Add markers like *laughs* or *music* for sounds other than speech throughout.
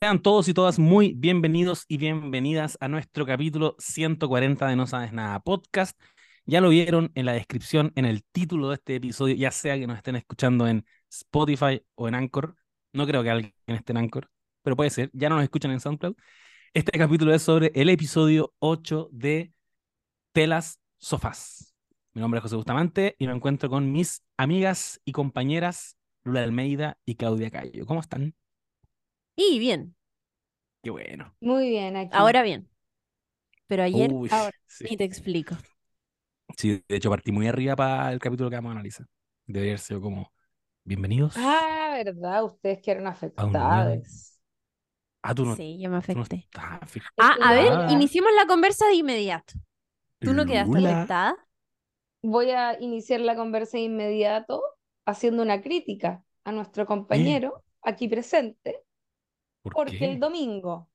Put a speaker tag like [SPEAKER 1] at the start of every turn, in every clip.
[SPEAKER 1] Sean todos y todas muy bienvenidos y bienvenidas a nuestro capítulo 140 de No Sabes Nada Podcast. Ya lo vieron en la descripción, en el título de este episodio, ya sea que nos estén escuchando en Spotify o en Anchor. No creo que alguien esté en Anchor, pero puede ser. Ya no nos escuchan en SoundCloud. Este capítulo es sobre el episodio 8 de Telas Sofás. Mi nombre es José Bustamante y me encuentro con mis amigas y compañeras Lula Almeida y Claudia Cayo. ¿Cómo están?
[SPEAKER 2] Y bien,
[SPEAKER 1] Qué bueno.
[SPEAKER 3] Muy bien, aquí.
[SPEAKER 2] ahora bien. Pero ayer
[SPEAKER 1] Uy,
[SPEAKER 3] ahora,
[SPEAKER 1] sí.
[SPEAKER 2] ni te explico.
[SPEAKER 1] Sí, de hecho partí muy arriba para el capítulo que vamos a analizar. Debería haber sido como, bienvenidos
[SPEAKER 3] Ah, ¿verdad? Ustedes que eran
[SPEAKER 1] a un nuevo...
[SPEAKER 3] afectadas.
[SPEAKER 1] Ah, tú no,
[SPEAKER 2] Sí, yo me
[SPEAKER 1] tú no
[SPEAKER 2] afecté. Ah, a ver,
[SPEAKER 3] Afectada.
[SPEAKER 2] iniciemos la conversa de inmediato. ¿Tú no quedaste
[SPEAKER 1] Lula.
[SPEAKER 2] afectada?
[SPEAKER 3] Voy a iniciar la conversa de inmediato haciendo una crítica a nuestro compañero aquí presente,
[SPEAKER 1] ¿Por
[SPEAKER 3] porque el domingo,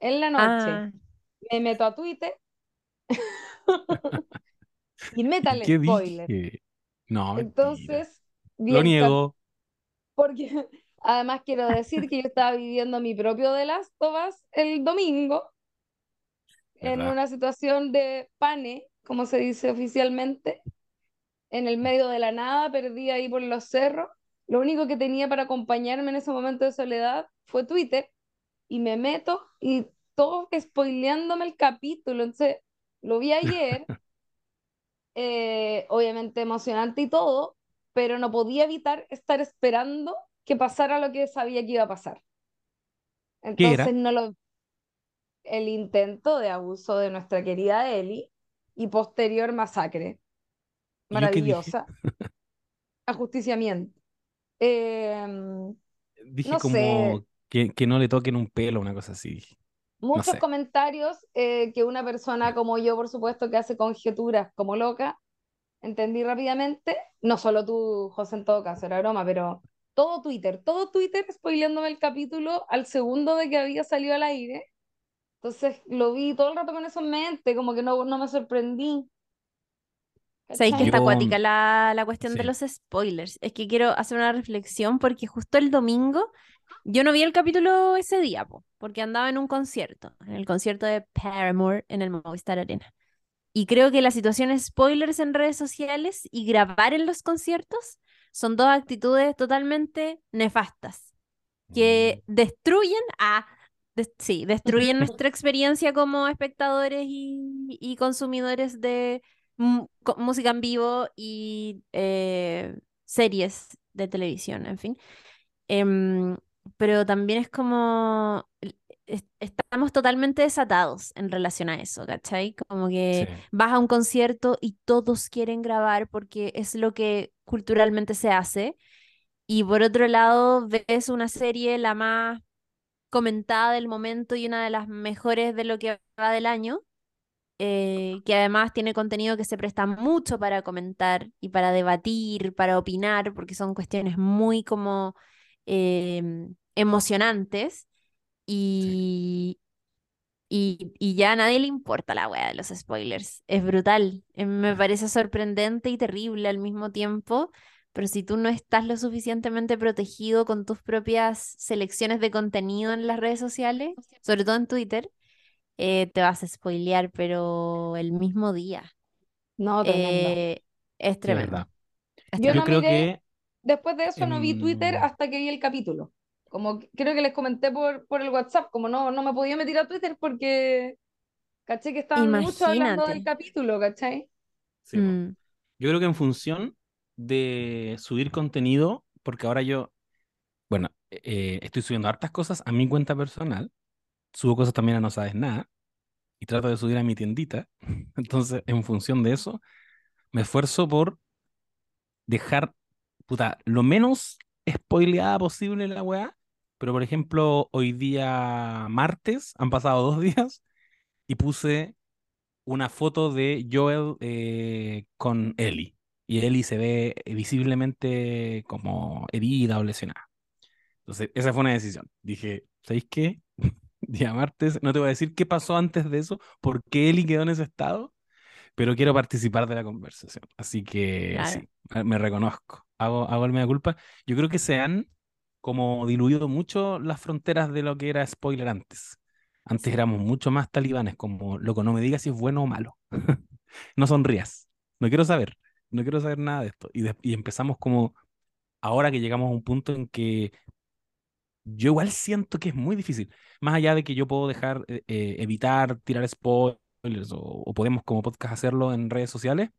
[SPEAKER 3] en la noche,
[SPEAKER 2] Ah,
[SPEAKER 3] me meto a Twitter *laughs* y métale
[SPEAKER 1] ¿Qué
[SPEAKER 3] spoiler.
[SPEAKER 1] dije? No.
[SPEAKER 3] Entonces,
[SPEAKER 1] Lo niego.
[SPEAKER 3] porque *laughs* además quiero decir que yo estaba viviendo mi propio The Last of Us el domingo en
[SPEAKER 1] ¿Verdad?
[SPEAKER 3] una situación de pane, como se dice oficialmente, en el medio de la nada, perdí ahí por los cerros. Lo único que tenía para acompañarme en ese momento de soledad fue Twitter y me meto y todo spoileándome el capítulo. Entonces, lo vi ayer, *laughs* eh, obviamente emocionante y todo, pero no podía evitar estar esperando que pasara lo que sabía que iba a pasar. Entonces, no lo, el intento de abuso de nuestra querida Ellie y posterior masacre. Maravillosa. *laughs* Ajusticiamiento. Eh,
[SPEAKER 1] Dije
[SPEAKER 3] no
[SPEAKER 1] como
[SPEAKER 3] sé,
[SPEAKER 1] que, que no le toquen un pelo, una cosa así. dije. No
[SPEAKER 3] muchos
[SPEAKER 1] sé.
[SPEAKER 3] comentarios eh, que una persona como yo, por supuesto, que hace conjeturas como loca, entendí rápidamente. No solo tú, José, en todo caso, era broma, pero todo Twitter, todo Twitter spoileándome el capítulo al segundo de que había salido al aire. Entonces lo vi todo el rato con eso en mente, como que no, no me sorprendí.
[SPEAKER 2] Sabéis que está acuática la, la cuestión de
[SPEAKER 1] sí.
[SPEAKER 2] los spoilers. Es que quiero hacer una reflexión porque justo el domingo yo no vi el capítulo ese día, po, porque andaba en un concierto, en el concierto de Paramore en el Movistar Arena. Y creo que las situaciones spoilers en redes sociales y grabar en los conciertos son dos actitudes totalmente nefastas. que
[SPEAKER 1] Mm,
[SPEAKER 2] destruyen a des- sí, destruyen *laughs* nuestra experiencia como espectadores y, y consumidores de música en vivo y eh, series de televisión, en fin. Em, pero también es como estamos totalmente desatados en relación a eso, ¿cachai? Como
[SPEAKER 1] Sí.
[SPEAKER 2] que vas a un concierto y todos quieren grabar porque es lo que culturalmente se hace. Y por otro lado, ves una serie, la más comentada del momento y una de las mejores de lo que va del año, eh, que además tiene contenido que se presta mucho para comentar y para debatir, para opinar, porque son cuestiones muy como em, emocionantes
[SPEAKER 1] Sí.
[SPEAKER 2] y, y, y ya a nadie le importa la wea de los spoilers. Es brutal. Eh, Me parece sorprendente y terrible al mismo tiempo. Pero si tú no estás lo suficientemente protegido con tus propias selecciones de contenido en las redes sociales, sobre todo en Twitter, eh, te vas a spoilear, pero el mismo día.
[SPEAKER 3] No, tremendo.
[SPEAKER 2] Eh, es tremendo. Es
[SPEAKER 3] Yo
[SPEAKER 1] Yo
[SPEAKER 3] no
[SPEAKER 1] creo
[SPEAKER 3] miré,
[SPEAKER 1] que
[SPEAKER 3] después de eso no vi Twitter
[SPEAKER 1] em,
[SPEAKER 3] hasta que vi el capítulo. Como creo que les comenté por, por el WhatsApp, como no, no me podía meter a Twitter porque caché que estaban mucho hablando del
[SPEAKER 2] Imagínate.
[SPEAKER 3] capítulo, ¿cachai?
[SPEAKER 1] sí.
[SPEAKER 2] Mm,
[SPEAKER 1] Yo creo que en función de subir contenido, porque ahora yo, bueno, eh, estoy subiendo hartas cosas a mi cuenta personal, subo cosas también a No Sabes Nada, y trato de subir a mi tiendita. *laughs* Entonces, en función de eso, me esfuerzo por dejar, puta, lo menos spoileada posible la weá. Pero, por ejemplo, hoy día martes, han pasado dos *laughs* días, y puse una foto de Joel eh, con Ellie. Y Ellie se ve visiblemente como herida o lesionada. Entonces, esa fue una decisión. Dije, ¿sabéis qué? *laughs* Día martes, no te voy a decir qué pasó antes de eso, por qué Ellie quedó en ese estado, pero quiero participar de la conversación. Así que
[SPEAKER 2] claro.
[SPEAKER 1] sí, me reconozco. Hago, hago el mea culpa. Yo creo que se han como diluido mucho las fronteras de lo que era spoiler antes. Antes éramos mucho más talibanes, como, loco, no me digas si es bueno o malo. *laughs* no sonrías. No quiero saber. No quiero saber nada de esto. Y, de- y empezamos como, ahora que llegamos a un punto en que yo igual siento que es muy difícil. Más allá de que yo puedo dejar, eh, eh, evitar tirar spoilers o, o podemos como podcast hacerlo en redes sociales,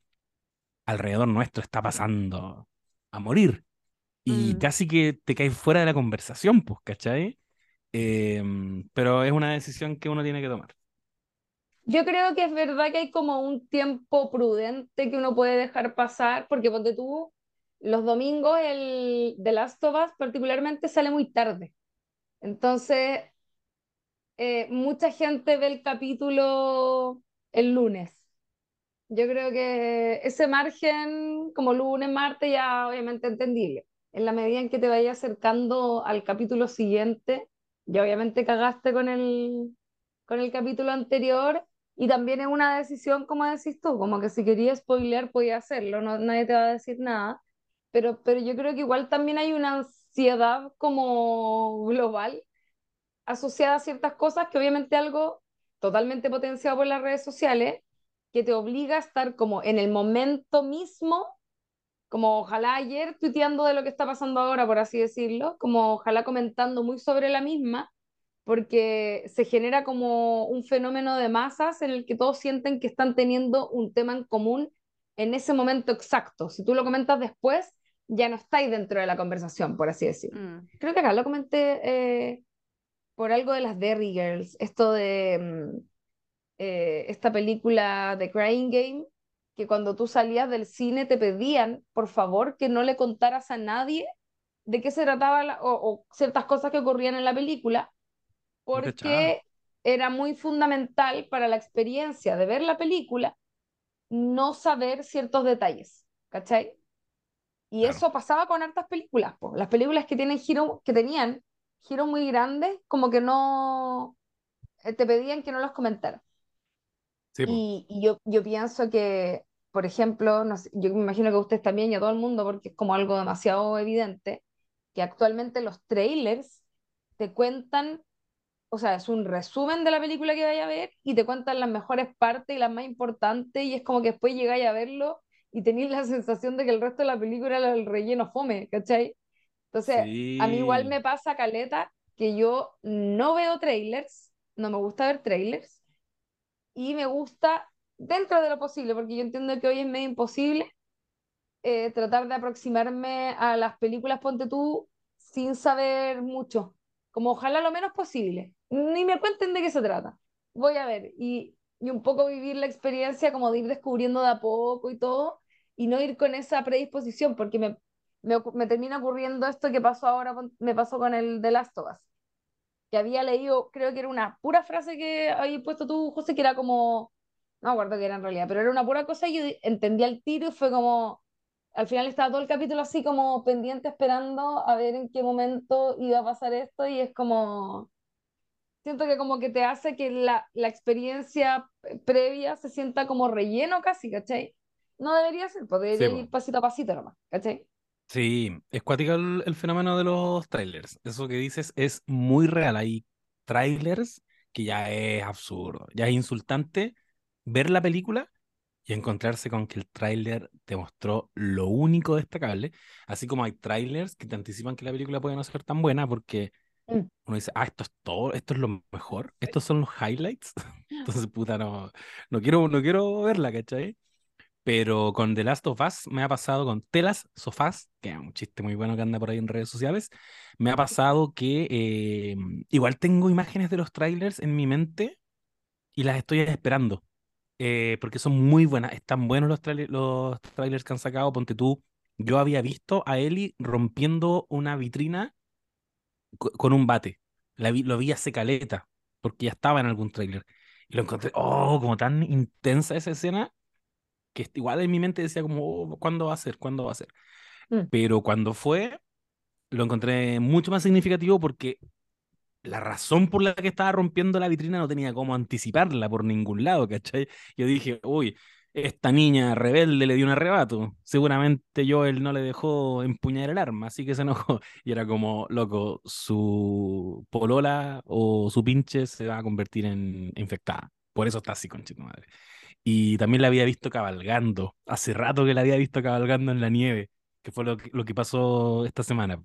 [SPEAKER 1] alrededor nuestro está pasando a morir. Y
[SPEAKER 2] Mm.
[SPEAKER 1] casi que te caes fuera de la conversación, pues, ¿cachai? Em, pero es una decisión que uno tiene que tomar.
[SPEAKER 3] Yo creo que es verdad que hay como un tiempo prudente que uno puede dejar pasar, porque ponte tú, los domingos el The Last of Us particularmente sale muy tarde. Entonces, eh, mucha gente ve el capítulo el lunes. Yo creo que ese margen, como lunes, martes, ya obviamente entendible. En la medida en que te vayas acercando al capítulo siguiente, ya obviamente cagaste con el, con el capítulo anterior y también es una decisión, como decís tú, como que si querías spoilear podías hacerlo, no, nadie te va a decir nada, pero, pero yo creo que igual también hay una ansiedad como global asociada a ciertas cosas que obviamente algo totalmente potenciado por las redes sociales que te obliga a estar como en el momento mismo, como ojalá ayer tuiteando de lo que está pasando ahora, por así decirlo, como ojalá comentando muy sobre la misma, porque se genera como un fenómeno de masas en el que todos sienten que están teniendo un tema en común en ese momento exacto. Si tú lo comentas después, ya no estáis dentro de la conversación, por así decirlo.
[SPEAKER 2] Mm.
[SPEAKER 3] Creo que acá lo comenté eh, por algo de las Derry Girls, esto de mm, eh, esta película de Crying Game, que cuando tú salías del cine te pedían, por favor, que no le contaras a nadie de qué se trataba la- o, o ciertas cosas que ocurrían en la película, porque era muy fundamental para la experiencia de ver la película no saber ciertos detalles, ¿cachai? Y
[SPEAKER 1] Claro.
[SPEAKER 3] eso pasaba con hartas películas, po. Las películas que tienen giro, que tenían giros muy grandes, como que no eh, te pedían que no los comentaras.
[SPEAKER 1] Sí.
[SPEAKER 3] Y, y yo, yo pienso que, por ejemplo, no sé, yo me imagino que ustedes también y a todo el mundo, porque es como algo demasiado evidente, que actualmente los trailers te cuentan, o sea, es un resumen de la película que vaya a ver y te cuentan las mejores partes y las más importantes y es como que después llegáis a verlo y tenéis la sensación de que el resto de la película era el relleno fome, ¿cachai? Entonces, a mí igual me pasa, Caleta, que yo no veo trailers, no me gusta ver trailers y me gusta, dentro de lo posible, porque yo entiendo que hoy es medio imposible, eh, tratar de aproximarme a las películas, ponte tú, sin saber mucho, como ojalá lo menos posible, ni me cuenten de qué se trata, voy a ver y, y un poco vivir la experiencia como de ir descubriendo de a poco y todo, y no ir con esa predisposición, porque me, me, me termina ocurriendo esto que pasó ahora, me pasó con el de Last of Us que había leído, creo que era una pura frase que había puesto tú, José, que era como, no me acuerdo qué era en realidad, pero era una pura cosa y yo entendí al tiro y fue como, al final estaba todo el capítulo así como pendiente esperando a ver en qué momento iba a pasar esto y es como, siento que como que te hace que la, la experiencia previa se sienta como relleno casi, ¿cachai? No debería ser, pues debería
[SPEAKER 1] Sí, po.
[SPEAKER 3] ir pasito a pasito nomás, ¿cachai?
[SPEAKER 1] Sí, es cuático el, el fenómeno de los trailers. Eso que dices es muy real. Hay trailers que ya es absurdo, ya es insultante ver la película y encontrarse con que el tráiler te mostró lo único destacable, así como hay trailers que te anticipan que la película puede no ser tan buena porque
[SPEAKER 3] Mm.
[SPEAKER 1] uno dice, ah, esto es todo, esto es lo mejor, estos son los highlights. *laughs* Entonces, puta, no, no quiero, no quiero verla, ¿cachai? Pero con The Last of Us me ha pasado con Telas Sofás, que es un chiste muy bueno que anda por ahí en redes sociales. Me ha pasado que eh, igual tengo imágenes de los trailers en mi mente y las estoy esperando. eh, porque son muy buenas, están buenos los, traile- los trailers que han sacado. Ponte tú, yo había visto a Ellie rompiendo una vitrina co- con un bate. La vi- lo vi hace caleta, porque ya estaba en algún trailer. Y lo encontré, oh, como tan intensa esa escena que igual en mi mente decía como, "Oh, ¿cuándo va a ser? ¿Cuándo va a ser?
[SPEAKER 3] Mm.
[SPEAKER 1] Pero cuando fue, lo encontré mucho más significativo porque la razón por la que estaba rompiendo la vitrina no tenía cómo anticiparla por ningún lado, ¿cachai? Yo dije, uy, esta niña rebelde le dio un arrebato. Seguramente Joel no le dejó empuñar el arma, así que se enojó. *laughs* Y era como, loco, su polola o su pinche se va a convertir en infectada. Por eso está así, conchito madre. Y también la había visto cabalgando. Hace rato que la había visto cabalgando en la nieve, que fue lo que, lo que pasó esta semana.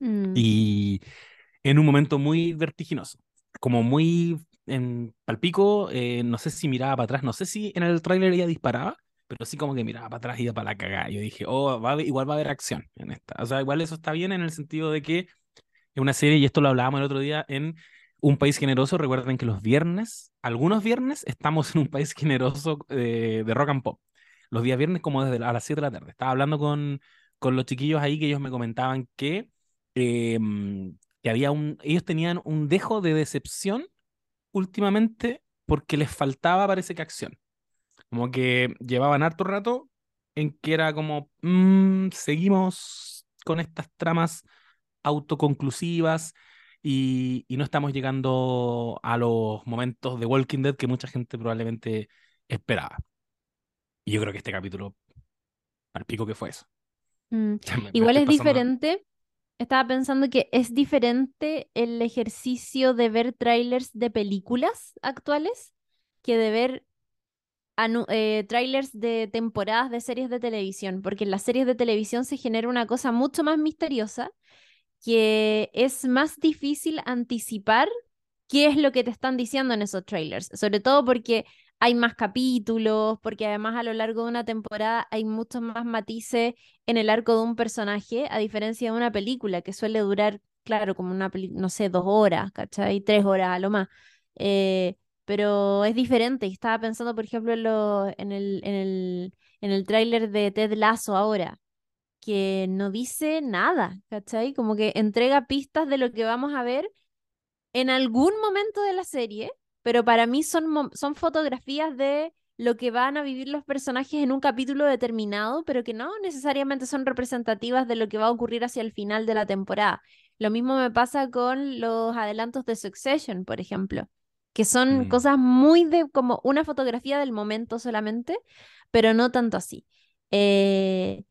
[SPEAKER 2] Mm.
[SPEAKER 1] Y en un momento muy vertiginoso, como muy en palpico, eh, no sé si miraba para atrás, no sé si en el tráiler ella disparaba, pero sí como que miraba para atrás y iba para la cagada. Yo dije, oh, va igual va a haber acción en esta. O sea, igual eso está bien en el sentido de que es una serie, y esto lo hablábamos el otro día, en un país generoso. Recuerden que los viernes, algunos viernes, estamos en un país *laughs* generoso eh, de rock and pop. Los días viernes como desde a las 7 de la tarde. Estaba hablando con, con los chiquillos ahí que ellos me comentaban que, em, que había un, ellos tenían un dejo de decepción últimamente porque les faltaba, parece que acción. Como que llevaban harto rato en que era como, "Mm, seguimos con estas tramas autoconclusivas y, y no estamos llegando a los momentos de Walking Dead que mucha gente probablemente esperaba. Y yo creo que este capítulo, al pico que fue eso.
[SPEAKER 2] Mm. *laughs*
[SPEAKER 1] Me
[SPEAKER 2] Igual es
[SPEAKER 1] pasando-
[SPEAKER 2] diferente. Estaba pensando que es diferente el ejercicio de ver trailers de películas actuales que de ver eh, trailers de temporadas de series de televisión, porque en las series de televisión se genera una cosa mucho más misteriosa que es más difícil anticipar qué es lo que te están diciendo en esos trailers, sobre todo porque hay más capítulos, porque además a lo largo de una temporada hay muchos más matices en el arco de un personaje, a diferencia de una película que suele durar, claro, como una película, no sé, dos horas, ¿cachai? Tres horas a lo más. Eh, pero es diferente. Estaba pensando, por ejemplo, en, lo- en el, en el, en el tráiler de Ted Lasso ahora que no dice nada, ¿cachai? Como que entrega pistas de lo que vamos a ver en algún momento de la serie, pero para mí son, son fotografías de lo que van a vivir los personajes en un capítulo determinado, pero que no necesariamente son representativas de lo que va a ocurrir hacia el final de la temporada. Lo mismo me pasa con los adelantos de Succession, por ejemplo, que son
[SPEAKER 1] Mm.
[SPEAKER 2] cosas muy de como una fotografía del momento solamente, pero no tanto así. Eh,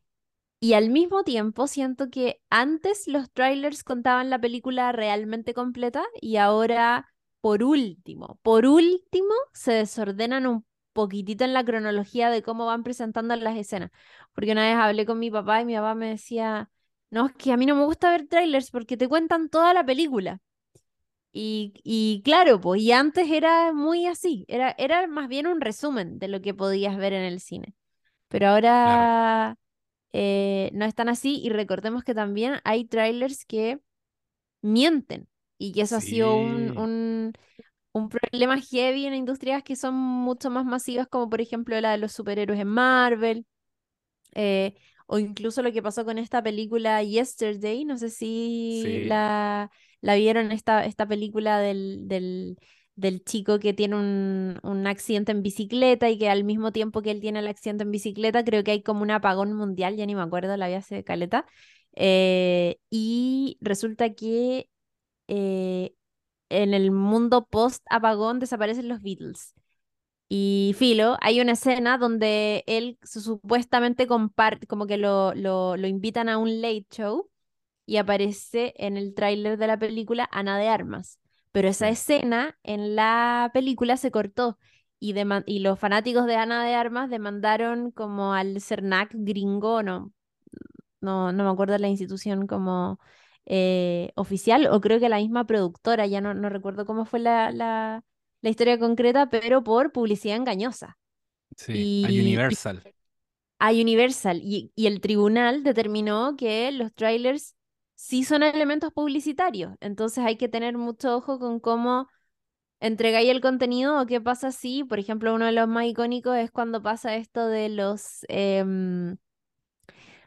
[SPEAKER 2] y al mismo tiempo siento que antes los trailers contaban la película realmente completa y ahora, por último, por último, se desordenan un poquitito en la cronología de cómo van presentando las escenas. Porque una vez hablé con mi papá y mi papá me decía, no, es que a mí no me gusta ver trailers porque te cuentan toda la película. Y, y claro, pues, y antes era muy así, era, era más bien un resumen de lo que podías ver en el cine. Pero ahora eh, no están así y recordemos que también hay trailers que mienten y que eso ha sido un, un, un problema heavy en industrias que son mucho más masivas como por ejemplo la de los superhéroes en Marvel eh, o incluso lo que pasó con esta película Yesterday, no sé si
[SPEAKER 1] Sí.
[SPEAKER 2] la, la vieron, esta, esta película del, del, del chico que tiene un, un accidente en bicicleta y que al mismo tiempo que él tiene el accidente en bicicleta, creo que hay como un apagón mundial, ya ni me acuerdo, la vi hace caleta. eh, y resulta que eh, en el mundo post-apagón desaparecen los Beatles. Y Filo, hay una escena donde él su- supuestamente comparte, como que lo, lo, lo invitan a un late show y aparece en el tráiler de la película Ana de Armas. Pero esa escena en la película se cortó y, y los fanáticos de Ana de Armas demandaron como al CERNAC gringo, no, no, no me acuerdo la institución como eh, oficial, o creo que la misma productora, ya no, no recuerdo cómo fue la, la, la historia concreta, pero por publicidad engañosa
[SPEAKER 1] Sí, a
[SPEAKER 2] y- y-
[SPEAKER 1] Universal.
[SPEAKER 2] a Universal. Y, y el tribunal determinó que los trailers sí son elementos publicitarios. Entonces hay que tener mucho ojo con cómo entregáis el contenido o qué pasa si, por ejemplo, uno de los más icónicos es cuando pasa esto de los... em,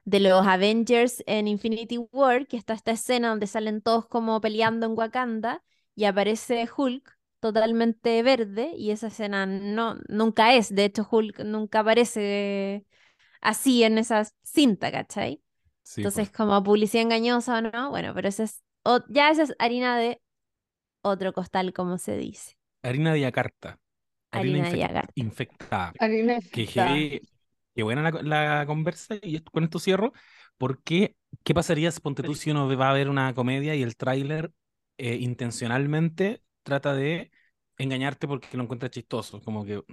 [SPEAKER 2] de los Avengers en Infinity War, que está esta escena donde salen todos como peleando en Wakanda y aparece Hulk totalmente verde y esa escena no, nunca es, de hecho Hulk nunca aparece así en esa cinta, ¿cachai?
[SPEAKER 1] Sí,
[SPEAKER 2] Entonces
[SPEAKER 1] pues.
[SPEAKER 2] como publicidad engañosa o no, bueno, pero esa es, o- ya esa es harina de otro costal, como se dice.
[SPEAKER 1] Harina de Yakarta.
[SPEAKER 2] Harina de
[SPEAKER 1] infec-
[SPEAKER 2] Yagar.
[SPEAKER 1] infectada.
[SPEAKER 3] Harina
[SPEAKER 1] Que
[SPEAKER 3] infectada.
[SPEAKER 1] heavy- qué buena la, la conversa y con esto cierro. Porque, ¿qué pasaría ponte tú si uno va a ver una comedia y el tráiler eh, intencionalmente trata de engañarte porque lo encuentra chistoso? Como que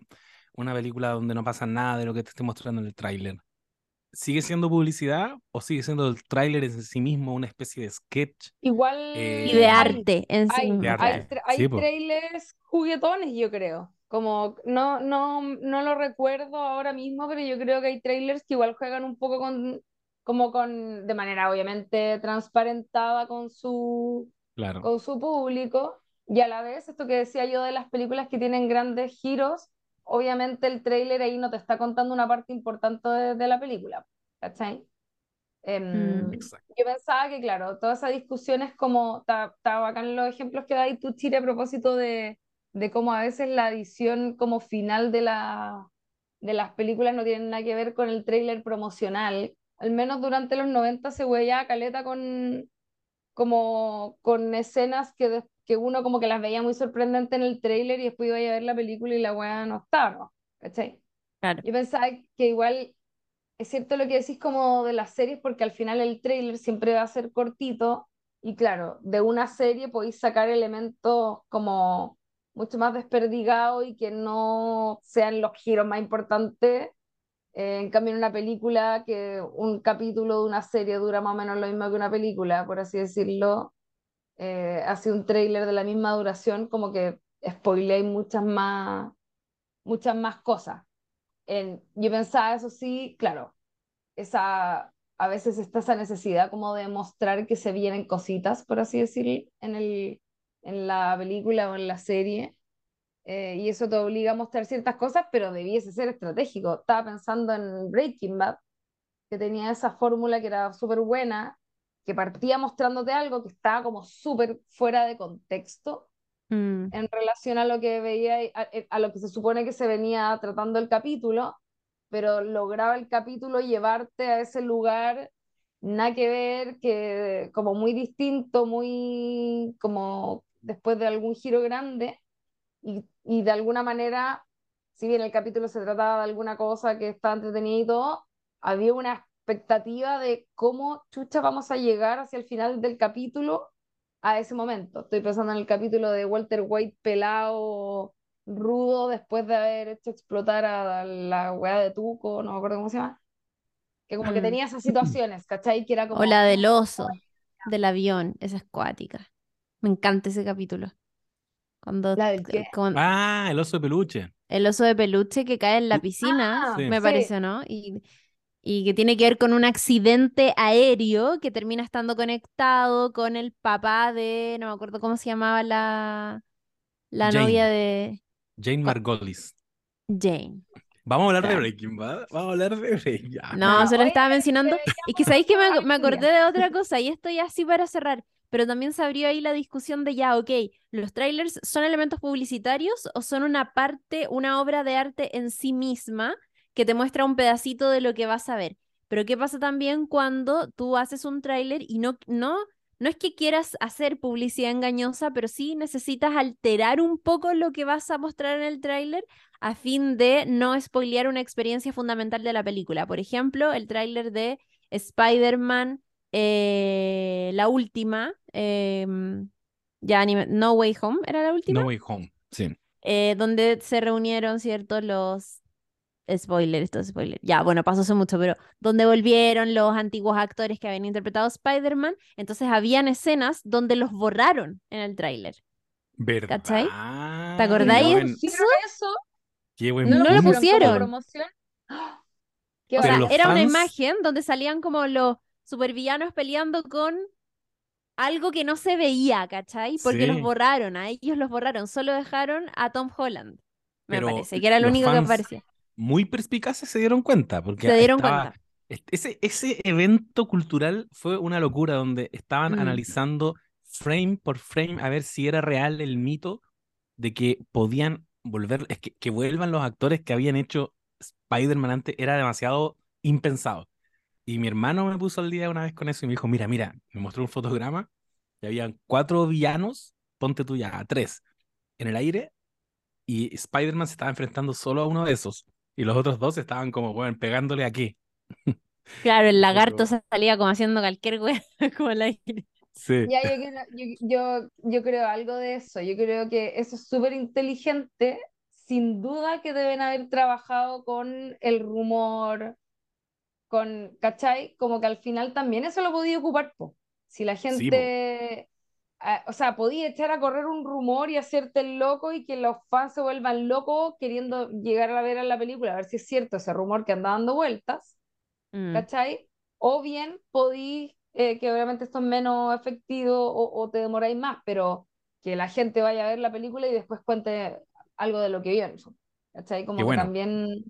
[SPEAKER 1] una película donde no pasa nada de lo que te esté mostrando en el tráiler. ¿Sigue siendo publicidad o sigue siendo el tráiler en sí mismo una especie de sketch?
[SPEAKER 3] Igual
[SPEAKER 1] Eh,
[SPEAKER 2] Y de arte en sí
[SPEAKER 3] hay,
[SPEAKER 2] mismo,
[SPEAKER 1] De arte.
[SPEAKER 3] hay, tra- hay
[SPEAKER 1] Sí,
[SPEAKER 3] trailers juguetones, yo creo. Como no, no, no lo recuerdo ahora mismo, pero yo creo que hay trailers que igual juegan un poco con, como con, de manera obviamente transparentada con su,
[SPEAKER 1] Claro.
[SPEAKER 3] con su público. Y a la vez, esto que decía yo de las películas que tienen grandes giros, obviamente el tráiler ahí no te está contando una parte importante de, de la película, ¿cachai?
[SPEAKER 1] Exacto.
[SPEAKER 3] yo pensaba que, claro, toda esa discusión es como, está bacán los ejemplos que dais tú, Chile, a propósito de, de cómo a veces la edición como final de, la, de las películas no tiene nada que ver con el tráiler promocional. Al menos durante los 90 se veía caleta con, como, con escenas que, que uno como que las veía muy sorprendentes en el tráiler y después iba a ver la película y la weá no estaba, ¿no? ¿Cachai?
[SPEAKER 2] Claro.
[SPEAKER 3] Yo pensaba que igual es cierto lo que decís como de las series, porque al final el tráiler siempre va a ser cortito y claro, de una serie podéis sacar elementos como mucho más desperdigados y que no sean los giros más importantes. Eh, en cambio, en una película, que un capítulo de una serie dura más o menos lo mismo que una película, por así decirlo, eh, hace un tráiler de la misma duración, como que spoileáis muchas más, muchas más cosas. En- yo pensaba, eso sí, claro, esa, a veces está esa necesidad como de mostrar que se vienen cositas, por así decir, en el, en la película o en la serie, eh, y eso te obliga a mostrar ciertas cosas, pero debiese ser estratégico. Estaba pensando en Breaking Bad, que tenía esa fórmula que era súper buena, que partía mostrándote algo que estaba como súper fuera de contexto
[SPEAKER 2] Mm.
[SPEAKER 3] en relación a lo que veía, y a, eh, a lo que se supone que se venía tratando el capítulo, pero lograba el capítulo llevarte a ese lugar, nada que ver, que como muy distinto, muy como después de algún giro grande, y, y de alguna manera, si bien el capítulo se trataba de alguna cosa que estaba entretenida y todo, había una expectativa de cómo chucha vamos a llegar hacia el final del capítulo a ese momento. Estoy pensando en el capítulo de Walter White pelado, rudo, después de haber hecho explotar a la weá de Tuco, no me acuerdo cómo se llama. Que como que
[SPEAKER 2] Mm.
[SPEAKER 3] tenía esas situaciones, ¿cachai? Que era como...
[SPEAKER 2] O la del oso, del avión, esa es cuática. Me encanta ese capítulo. Cuando
[SPEAKER 3] ¿La del qué?
[SPEAKER 2] con
[SPEAKER 1] Ah, el oso de peluche.
[SPEAKER 2] el oso de peluche que cae en la piscina,
[SPEAKER 3] Ah,
[SPEAKER 1] Sí.
[SPEAKER 2] me
[SPEAKER 3] sí.
[SPEAKER 2] parece, ¿no? Y, y que tiene que ver con un accidente aéreo que termina estando conectado con el papá de, no me acuerdo cómo se llamaba la, la
[SPEAKER 1] Jane.
[SPEAKER 2] novia de
[SPEAKER 1] Jane Margolis.
[SPEAKER 2] Jane.
[SPEAKER 1] Vamos a hablar de. Breaking Bad. Vamos a hablar de Breaking Bad.
[SPEAKER 2] No, se lo
[SPEAKER 3] oye,
[SPEAKER 2] estaba mencionando. Y que sabéis que me, me acordé de otra cosa, y esto ya así para cerrar. Pero también se abrió ahí la discusión de ya, ok, ¿los trailers son elementos publicitarios o son una parte, una obra de arte en sí misma que te muestra un pedacito de lo que vas a ver? Pero ¿qué pasa también cuando tú haces un tráiler y no, no, no es que quieras hacer publicidad engañosa, pero sí necesitas alterar un poco lo que vas a mostrar en el tráiler a fin de no spoilear una experiencia fundamental de la película. Por ejemplo, el tráiler de Spider-Man, eh, la última, em, ya anime- No Way Home, ¿era la última?
[SPEAKER 1] No Way Home. Sí.
[SPEAKER 2] Eh, donde se reunieron, ¿cierto? Los... Spoiler, esto es spoiler. Ya, bueno, pasó hace mucho, pero donde volvieron los antiguos actores que habían interpretado a Spider-Man, entonces habían escenas donde los borraron en el tráiler.
[SPEAKER 1] ¿Verdad?
[SPEAKER 2] ¿Cachai?
[SPEAKER 1] ¿Te
[SPEAKER 2] ¿Te acordáis
[SPEAKER 3] ¿No pusieron eso?
[SPEAKER 1] qué buen
[SPEAKER 3] ¿No lo
[SPEAKER 2] No lo
[SPEAKER 3] pusieron *gasps*
[SPEAKER 2] O sea, era una imagen donde salían como los supervillanos peleando con algo que no se veía, ¿cachai? Porque los borraron, a ellos los borraron, solo dejaron a Tom Holland, me
[SPEAKER 1] Pero
[SPEAKER 2] parece, que era el único que aparecía.
[SPEAKER 1] Muy perspicaces se dieron cuenta, porque
[SPEAKER 2] Se dieron
[SPEAKER 1] estaba,
[SPEAKER 2] cuenta.
[SPEAKER 1] ese, ese evento cultural fue una locura donde estaban
[SPEAKER 2] Mm.
[SPEAKER 1] analizando frame por frame a ver si era real el mito de que podían volver, es que, que vuelvan los actores que habían hecho Spider-Man antes, era demasiado impensado. Y mi hermano me puso al día una vez con eso y me dijo, mira, mira, me mostró un fotograma y habían cuatro villanos, ponte tú ya, tres, en el aire y Spider-Man se estaba enfrentando solo a uno de esos. Y los otros dos estaban como, bueno, pegándole aquí.
[SPEAKER 2] Claro, el *laughs* lagarto
[SPEAKER 1] poco-
[SPEAKER 2] salía como haciendo cualquier wea *laughs* como aire. *laughs*
[SPEAKER 1] Sí.
[SPEAKER 3] Ya, yo, creo- yo, yo, yo creo algo de eso. Yo creo que eso es súper inteligente. Sin duda que deben haber trabajado con el rumor, con, ¿cachai? Como que al final también eso lo podía ocupar, po. Si la
[SPEAKER 1] Sí,
[SPEAKER 3] o sea, podía echar a correr un rumor y hacerte el loco y que los fans se vuelvan locos queriendo llegar a ver a la película, a ver si es cierto ese rumor que anda dando vueltas.
[SPEAKER 2] Mm.
[SPEAKER 3] ¿cachai? O bien podí, eh, que obviamente esto es menos efectivo o, o te demoráis más, pero que la gente vaya a ver la película y después cuente algo de lo que vio, ¿cachai? Como
[SPEAKER 1] Qué
[SPEAKER 3] que
[SPEAKER 1] bueno.
[SPEAKER 3] también,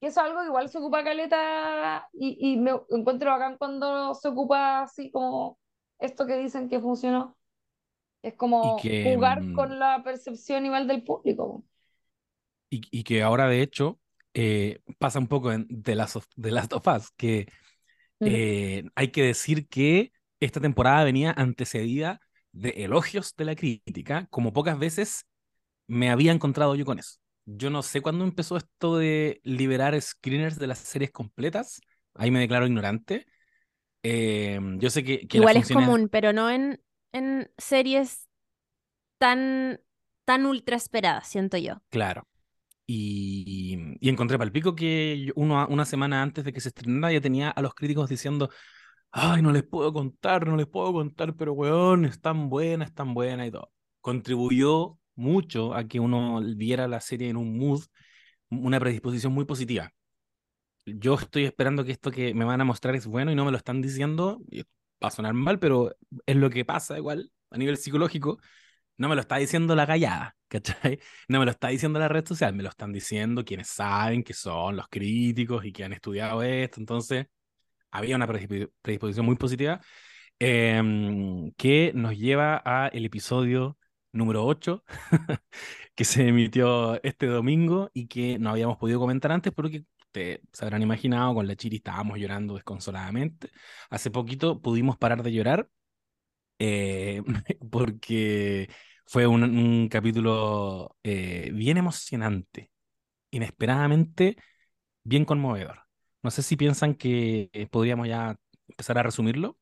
[SPEAKER 3] que eso es algo que igual se ocupa caleta y, y me encuentro bacán cuando se ocupa así como esto que dicen que funcionó. Es como
[SPEAKER 1] que,
[SPEAKER 3] jugar
[SPEAKER 1] mm,
[SPEAKER 3] con la percepción igual del público.
[SPEAKER 1] Y, y que ahora, de hecho, eh, pasa un poco en The Last of, The Last of Us, que eh, hay que decir que esta temporada venía antecedida de elogios de la crítica, como pocas veces me había encontrado yo con eso. Yo no sé cuándo empezó esto de liberar screeners de las series completas, ahí me declaro ignorante. Eh, yo sé que,
[SPEAKER 2] Igual es
[SPEAKER 1] funciones-
[SPEAKER 2] común, pero no en, en series tan, tan ultra esperadas, siento yo.
[SPEAKER 1] Claro. Y, y encontré palpico que uno, una semana antes de que se estrenara ya tenía a los críticos diciendo, ay, no les puedo contar, no les puedo contar, pero weón, es tan buena, es tan buena y todo. Contribuyó mucho a que uno viera la serie en un mood, una predisposición muy positiva. Yo estoy esperando que esto que me van a mostrar es bueno y no me lo están diciendo, va a sonar mal, pero es lo que pasa igual a nivel psicológico no me lo está diciendo la gallada, *laughs* ¿cachai? No me lo está diciendo la red social, me lo están diciendo quienes saben que son los críticos y que han estudiado esto. Entonces, había una predisp- predisposición muy positiva em, que nos lleva a el episodio número 8 *laughs* que se emitió este domingo y que no habíamos podido comentar antes porque ustedes se habrán imaginado, con la Chiri estábamos llorando desconsoladamente. Hace poquito pudimos parar de llorar eh, *laughs* porque fue un, un capítulo eh, bien emocionante, inesperadamente bien conmovedor. No sé si piensan que eh, podríamos ya empezar a resumirlo.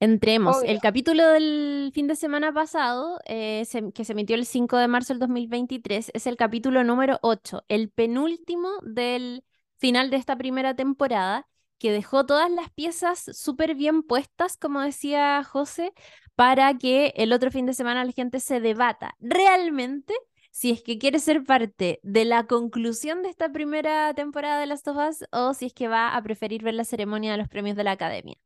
[SPEAKER 2] Entremos.
[SPEAKER 3] Obvio.
[SPEAKER 2] El capítulo del fin de semana pasado, eh, se- que se emitió el 5 de marzo del 2023, es el capítulo número 8, el penúltimo del final de esta primera temporada, que dejó todas las piezas súper bien puestas, como decía José, para que el otro fin de semana la gente se debata realmente si es que quiere ser parte de la conclusión de esta primera temporada de Last of Us o si es que va a preferir ver la ceremonia de los premios de la Academia.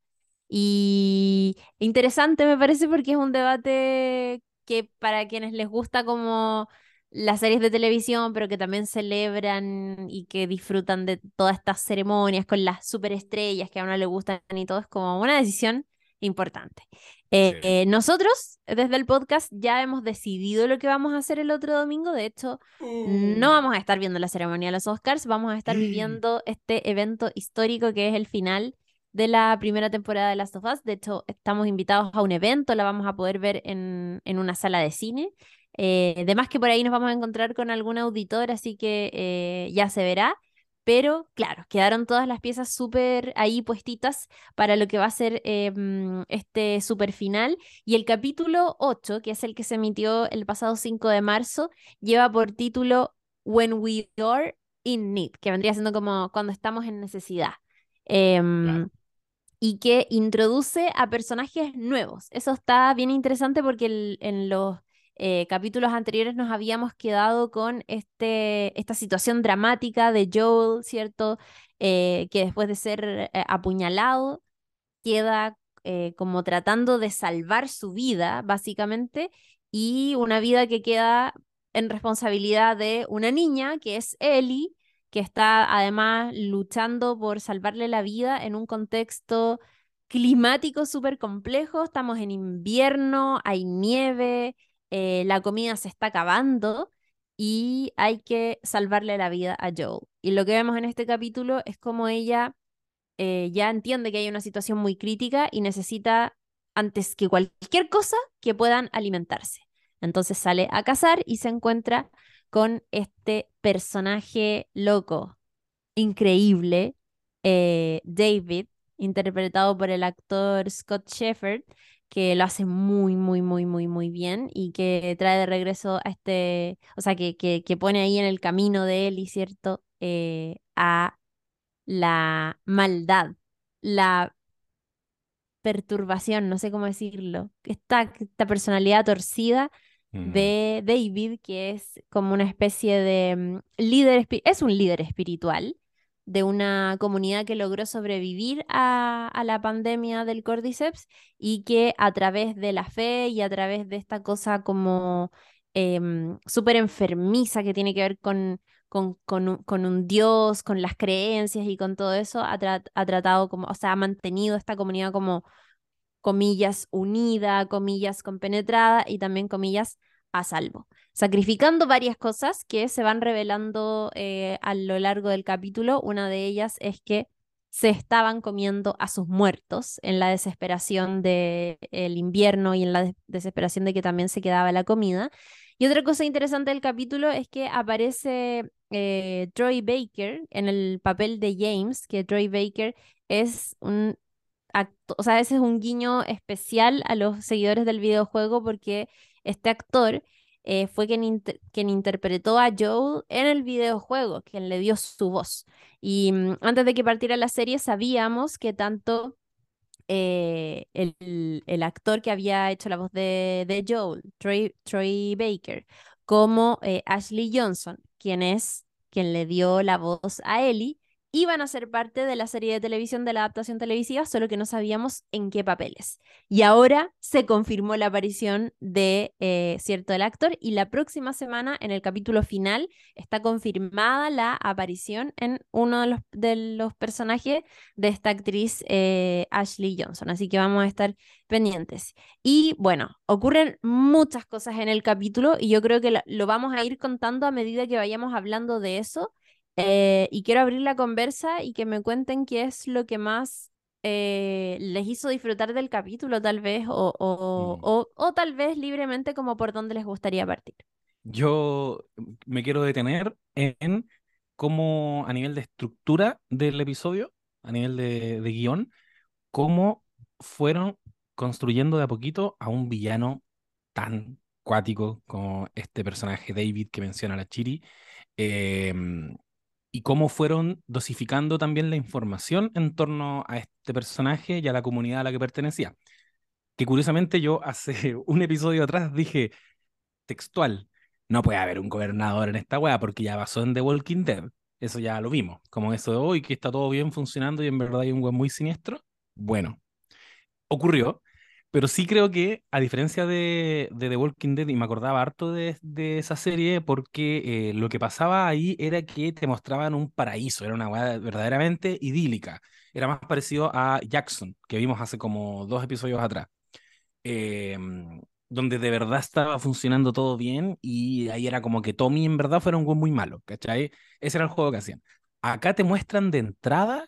[SPEAKER 2] Y interesante me parece porque es un debate que para quienes les gusta como las series de televisión, pero que también celebran y que disfrutan de todas estas ceremonias con las superestrellas que a uno le gustan y todo, es como una decisión importante. Eh,
[SPEAKER 1] Sí.
[SPEAKER 2] eh, nosotros, desde el podcast, ya hemos decidido lo que vamos a hacer el otro domingo. De hecho, no vamos a estar viendo la ceremonia de los Oscars, vamos a estar viviendo este evento histórico que es el final de la primera temporada de Last of Us. De hecho, estamos invitados a un evento, la vamos a poder ver en, en una sala de cine. Eh, además que por ahí nos vamos a encontrar con algún auditor, así que eh, ya se verá. Pero claro, quedaron todas las piezas súper ahí puestitas para lo que va a ser eh, mm, este super final. Y el capítulo 8, que es el que se emitió el pasado 5 de marzo, lleva por título When We Are in Need, que vendría siendo como cuando estamos en necesidad. Em,
[SPEAKER 1] Claro.
[SPEAKER 2] Y que introduce a personajes nuevos. Eso está bien interesante porque el- en los eh, capítulos anteriores nos habíamos quedado con este, esta situación dramática de Joel, ¿cierto? Eh, que después de ser eh, apuñalado queda como tratando de salvar su vida, básicamente, y una vida que queda en responsabilidad de una niña, que es Ellie, que está además luchando por salvarle la vida en un contexto climático súper complejo. Estamos en invierno, hay nieve, eh, la comida se está acabando y hay que salvarle la vida a Joel. Y lo que vemos en este capítulo es como ella eh, ya entiende que hay una situación muy crítica y necesita, antes que cualquier cosa, que puedan alimentarse. Entonces sale a cazar y se encuentra con este personaje loco, increíble, eh, David, interpretado por el actor Scott Shepard, que lo hace muy, muy, muy, muy, muy bien y que trae de regreso a este, o sea, que, que, que pone ahí en el camino de él, y cierto, eh, a la maldad, la perturbación, no sé cómo decirlo, esta, esta personalidad torcida
[SPEAKER 1] Mm.
[SPEAKER 2] de David, que es como una especie de mm, líder, es un líder espiritual de una comunidad que logró sobrevivir a, a la pandemia del Cordyceps y que a través de la fe y a través de esta cosa como em, súper enfermiza que tiene que ver con, con, con un, con un Dios, con las creencias y con todo eso, ha, ha tratado como, o sea, ha mantenido esta comunidad como comillas, unida, comillas, compenetrada y también comillas, a salvo, sacrificando varias cosas que se van revelando eh, a lo largo del capítulo. Una de ellas es que se estaban comiendo a sus muertos en la desesperación del invierno y en la des- desesperación de que también se quedaba la comida. Y otra cosa interesante del capítulo es que aparece eh, Troy Baker en el papel de James, que Troy Baker es un o sea, ese es un guiño especial a los seguidores del videojuego porque este actor eh, fue quien, quien interpretó a Joel en el videojuego, quien le dio su voz. Y mm, antes de que partiera la serie sabíamos que tanto eh, el, el actor que había hecho la voz de, de Joel, Troy, Troy Baker, como eh, Ashley Johnson, quien es quien le dio la voz a Ellie, iban a ser parte de la serie de televisión de la adaptación televisiva, solo que no sabíamos en qué papeles. Y ahora se confirmó la aparición de, eh, cierto, el actor y la próxima semana, en el capítulo final, está confirmada la aparición en uno de los, de los personajes de esta actriz eh, Ashley Johnson. Así que vamos a estar pendientes. Y bueno, ocurren muchas cosas en el capítulo y yo creo que lo, lo vamos a ir contando a medida que vayamos hablando de eso. Eh, y quiero abrir la conversa y que me cuenten qué es lo que más eh, les hizo disfrutar del capítulo, tal vez, o, o,
[SPEAKER 1] Mm.
[SPEAKER 2] o, o tal vez libremente como por dónde les gustaría partir.
[SPEAKER 1] Yo me quiero detener en cómo a nivel de estructura del episodio, a nivel de, de guion, cómo fueron construyendo de a poquito a un villano tan cuático como este personaje David que menciona la Chiri, em, y cómo fueron dosificando también la información en torno a este personaje y a la comunidad a la que pertenecía. Que curiosamente yo hace *laughs* un episodio atrás dije textual, no puede haber un gobernador en esta wea porque ya pasó en The Walking Dead. Eso ya lo vimos, como eso de hoy que está todo bien funcionando y en verdad hay un web muy siniestro. Bueno, ocurrió, pero sí creo que, a diferencia de, The Walking Dead, y me acordaba harto de, de esa serie, porque eh, lo que pasaba ahí era que te mostraban un paraíso, era una verdaderamente idílica. Era más parecido a Jackson, que vimos hace como dos episodios atrás. Eh, donde de verdad estaba funcionando todo bien y ahí era como que Tommy en verdad fuera un güey muy malo, ¿cachai? Ese era el juego que hacían. Acá te muestran de entrada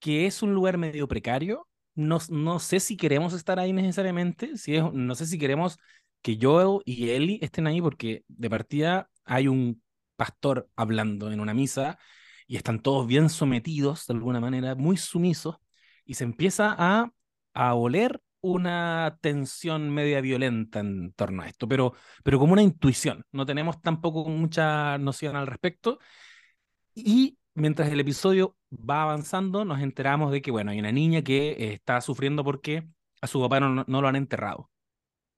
[SPEAKER 1] que es un lugar medio precario. No, no sé si queremos estar ahí necesariamente, si es, no sé si queremos que Joel y Ellie estén ahí porque de partida hay un pastor hablando en una misa y están todos bien sometidos de alguna manera, muy sumisos, y se empieza a, a oler una tensión media violenta en torno a esto, pero, pero como una intuición, no tenemos tampoco mucha noción al respecto. Y mientras el episodio va avanzando, nos enteramos de que, bueno, hay una niña que está sufriendo porque a su papá no, no lo han enterrado.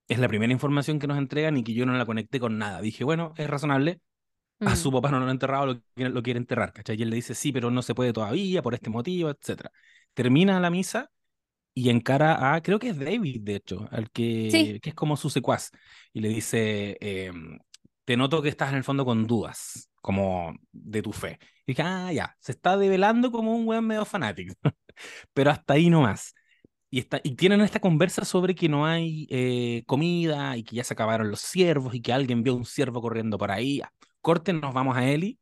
[SPEAKER 1] Es la primera información que nos entregan y que yo no la conecté con nada. Dije, bueno, es razonable, a
[SPEAKER 2] Mm.
[SPEAKER 1] su papá no lo han enterrado, lo, quiere- lo quiere enterrar, ¿cachai? Y él le dice, sí, pero no se puede todavía por este motivo, etc. Termina la misa y encara a, creo que es David, de hecho, al
[SPEAKER 2] Sí,
[SPEAKER 1] que, que es como su secuaz, y le dice, em, te noto que estás en el fondo con dudas, como de tu fe. Y dije, ah, ya, se está develando como un weón medio fanático, *laughs* pero hasta ahí nomás. Y, está, y tienen esta conversa sobre que no hay eh, comida y que ya se acabaron los ciervos y que alguien vio un ciervo corriendo por ahí. Corten, nos vamos a Ellie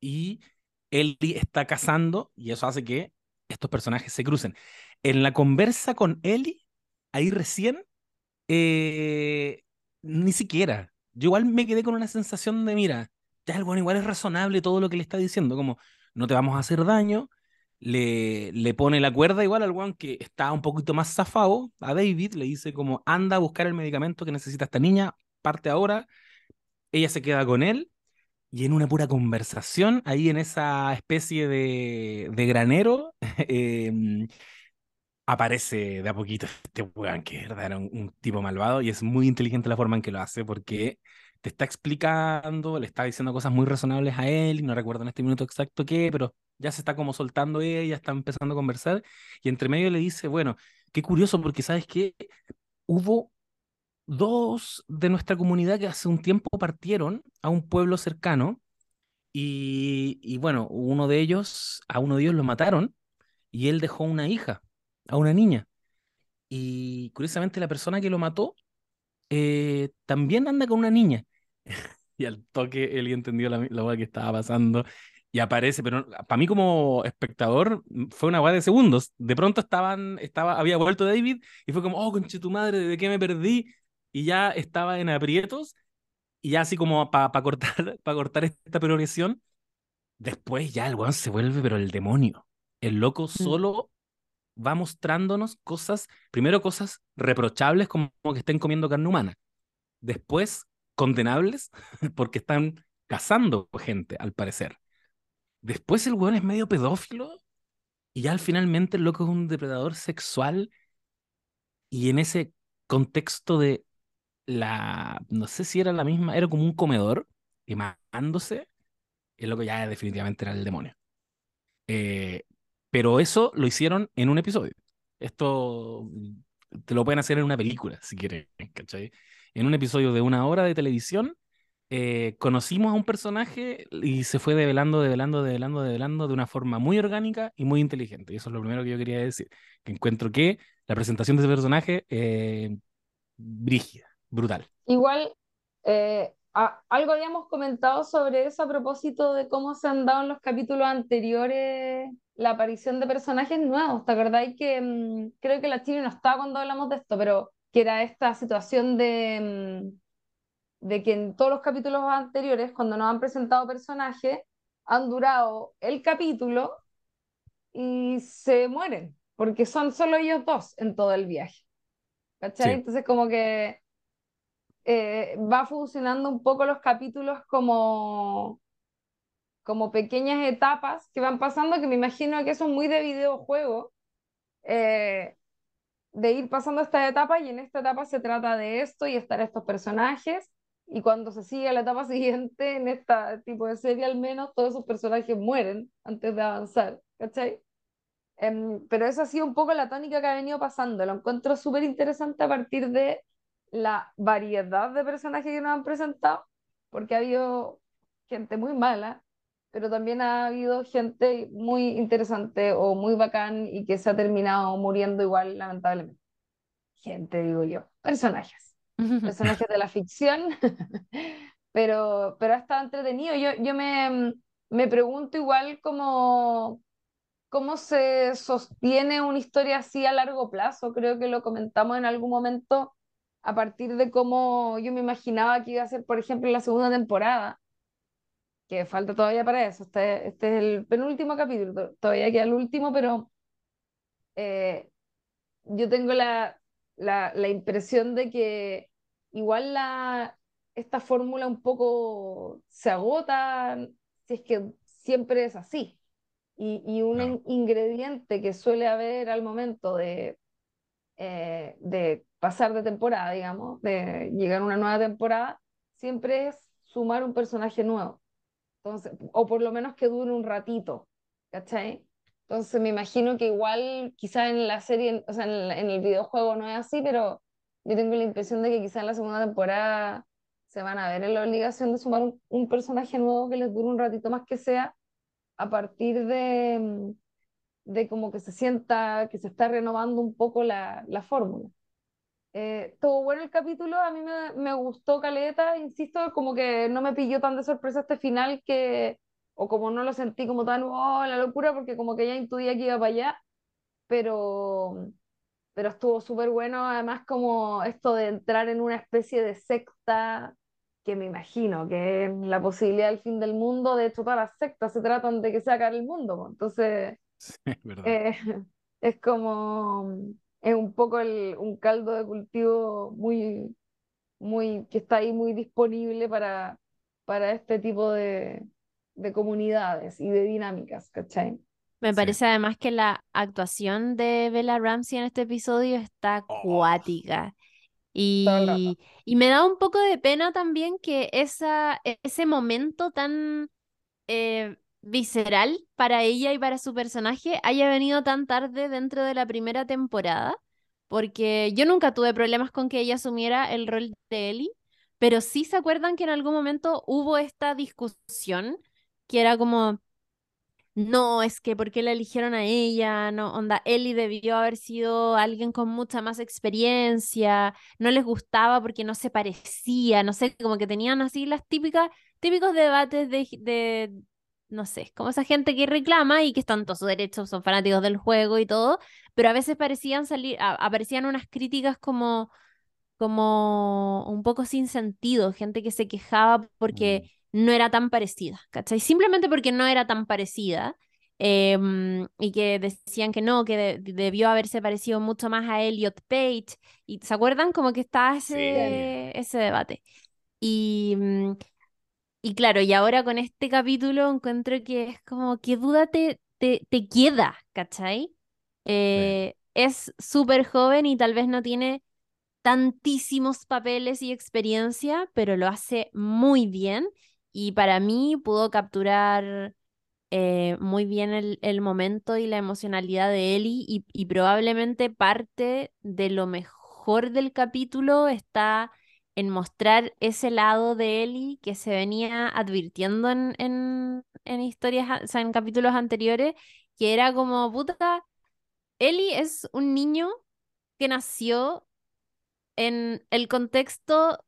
[SPEAKER 1] y Ellie está cazando y eso hace que estos personajes se crucen. En la conversa con Ellie, ahí recién, eh, ni siquiera. Yo igual me quedé con una sensación de, mira, ya el igual es razonable todo lo que le está diciendo, como no te vamos a hacer daño, le, le pone la cuerda igual al weón que está un poquito más zafado, a David, le dice como anda a buscar el medicamento que necesita esta niña, parte ahora, ella se queda con él y en una pura conversación, ahí en esa especie de, de granero, *laughs* em, aparece de a poquito este weón que era un, un tipo malvado y es muy inteligente la forma en que lo hace porque te está explicando, le está diciendo cosas muy razonables a él, y no recuerdo en este minuto exacto qué, pero ya se está como soltando ella, ya está empezando a conversar, y entre medio le dice, bueno, qué curioso, porque sabes que hubo dos de nuestra comunidad que hace un tiempo partieron a un pueblo cercano, y, y bueno, uno de ellos, a uno de ellos lo mataron, y él dejó una hija, a una niña. Y curiosamente la persona que lo mató eh, también anda con una niña. Y al toque él entendió la, la que estaba pasando y aparece, pero para mí como espectador fue una weá de segundos. De pronto estaban, estaba, había vuelto David y fue como, oh, conche tu madre, ¿de qué me perdí? Y ya estaba en aprietos y ya así como para pa cortar, *laughs* para cortar esta progresión, después ya el weón se vuelve, pero el demonio. El loco
[SPEAKER 2] Mm.
[SPEAKER 1] solo va mostrándonos cosas, primero cosas reprochables como que estén comiendo carne humana, después condenables *laughs* porque están cazando gente, al parecer. Después el weón es medio pedófilo y ya al finalmente el loco es un depredador sexual y en ese contexto de la, no sé si era la misma, era como un comedor quemándose, el loco ya definitivamente era el demonio. Eh, pero eso lo hicieron en un episodio. Esto te lo pueden hacer en una película, si quieren, ¿cachai? En un episodio de una hora de televisión, eh, conocimos a un personaje y se fue develando, develando, develando, develando de una forma muy orgánica y muy inteligente. Y eso es lo primero que yo quería decir. Que encuentro que la presentación de ese personaje, eh, brígida, brutal.
[SPEAKER 3] Igual, eh, a- algo habíamos comentado sobre eso a propósito de cómo se han dado en los capítulos anteriores la aparición de personajes nuevos. ¿Te acordáis que mm, creo que la Chile no estaba cuando hablamos de esto, pero que era esta situación de, mm, de que en todos los capítulos anteriores, cuando nos han presentado personajes, han durado el capítulo y se mueren, porque son solo ellos dos en todo el viaje. ¿Cachai?
[SPEAKER 1] Sí.
[SPEAKER 3] Entonces como que eh, va funcionando un poco los capítulos como, como pequeñas etapas que van pasando, que me imagino que son muy de videojuego, eh, de ir pasando esta etapa y en esta etapa se trata de esto y estar estos personajes. Y cuando se sigue a la etapa *laughs* siguiente, en este tipo de serie al menos, todos esos personajes mueren antes de avanzar, ¿cachai? Em, pero esa ha sido un poco la tónica que ha venido pasando. Lo encuentro súper interesante a partir de la variedad de personajes que nos han presentado, porque ha habido gente muy mala, pero también ha habido gente muy interesante o muy bacán y que se ha terminado muriendo igual, lamentablemente. Gente, digo yo, personajes, *laughs* personajes de la ficción, *laughs* pero, pero ha estado entretenido. Yo, yo me, me pregunto igual cómo, cómo se sostiene una historia así a largo plazo. Creo que lo comentamos en algún momento a partir de cómo yo me imaginaba que iba a ser, por ejemplo, la segunda temporada, que falta todavía para eso. Este, este es el penúltimo capítulo, to- todavía queda el último, pero eh, yo tengo la, la, la impresión de que igual la, esta fórmula un poco se agota si es que siempre es así. Y, y un ingrediente que suele haber al momento de, eh, de pasar de temporada, digamos, de llegar a una nueva temporada, siempre es sumar un personaje nuevo. Entonces, o por lo menos que dure un ratito, ¿cachai? Entonces me imagino que igual quizá en la serie, o sea, en, en el videojuego no es así, pero yo tengo la impresión de que quizá en la segunda temporada se van a ver en la obligación de sumar un, un personaje nuevo que les dure un ratito más que sea, a partir de, mm, de como que se sienta que se está renovando un poco la, la fórmula. Eh, estuvo bueno el capítulo, a mí me, me gustó Caleta, insisto, como que no me pilló tan de sorpresa este final que, o como no lo sentí como tan, oh, la locura, porque como que ya intuía que iba para allá, pero, pero estuvo súper bueno, además como esto de entrar en una especie de secta que me imagino que es la posibilidad del fin del mundo, de hecho todas las sectas se tratan de que se acabe el mundo, entonces
[SPEAKER 1] Sí, es verdad.
[SPEAKER 3] eh, *laughs* es como, poco el- un caldo de cultivo muy, muy, que está ahí muy disponible para, para este tipo de, de comunidades y de dinámicas, ¿cachai?
[SPEAKER 2] Me
[SPEAKER 1] Sí.
[SPEAKER 2] parece además que la actuación de Bella Ramsey en este episodio está
[SPEAKER 1] Oh.
[SPEAKER 2] acuática. Y, y me da un poco de pena también que esa, ese momento tan eh, visceral para ella y para su personaje haya venido tan tarde dentro de la primera temporada, porque yo nunca tuve problemas con que ella asumiera el rol de Ellie, pero sí se acuerdan que en algún momento hubo esta discusión que era como, no, es que ¿por qué la eligieron a ella? No, onda, Ellie debió haber sido alguien con mucha más experiencia, no les gustaba porque no se parecía, no sé, como que tenían así las típicas, típicos debates de, de, no sé, como esa gente que reclama y que están todos sus derechos, son fanáticos del juego y todo, pero a veces parecían salir, a- aparecían unas críticas como, como un poco sin sentido, gente que se quejaba porque no era tan parecida, ¿cachai? Simplemente porque no era tan parecida. em, y que decían que no, que de- debió haberse parecido mucho más a Elliot Page. ¿Y se acuerdan? Como que está
[SPEAKER 1] Sí.
[SPEAKER 2] ese, ese debate. Y, mm, y claro, y ahora con este capítulo encuentro que es como, ¿qué duda te, te, te queda? ¿Cachai? Eh, es súper joven y tal vez no tiene tantísimos papeles y experiencia, pero lo hace muy bien y para mí pudo capturar eh, muy bien el, el momento y la emocionalidad de Ellie y, y probablemente parte de lo mejor del capítulo está en mostrar ese lado de Ellie que se venía advirtiendo en, en, en historias, o sea, en capítulos anteriores, que era como, puta, Ellie es un niño que nació en el contexto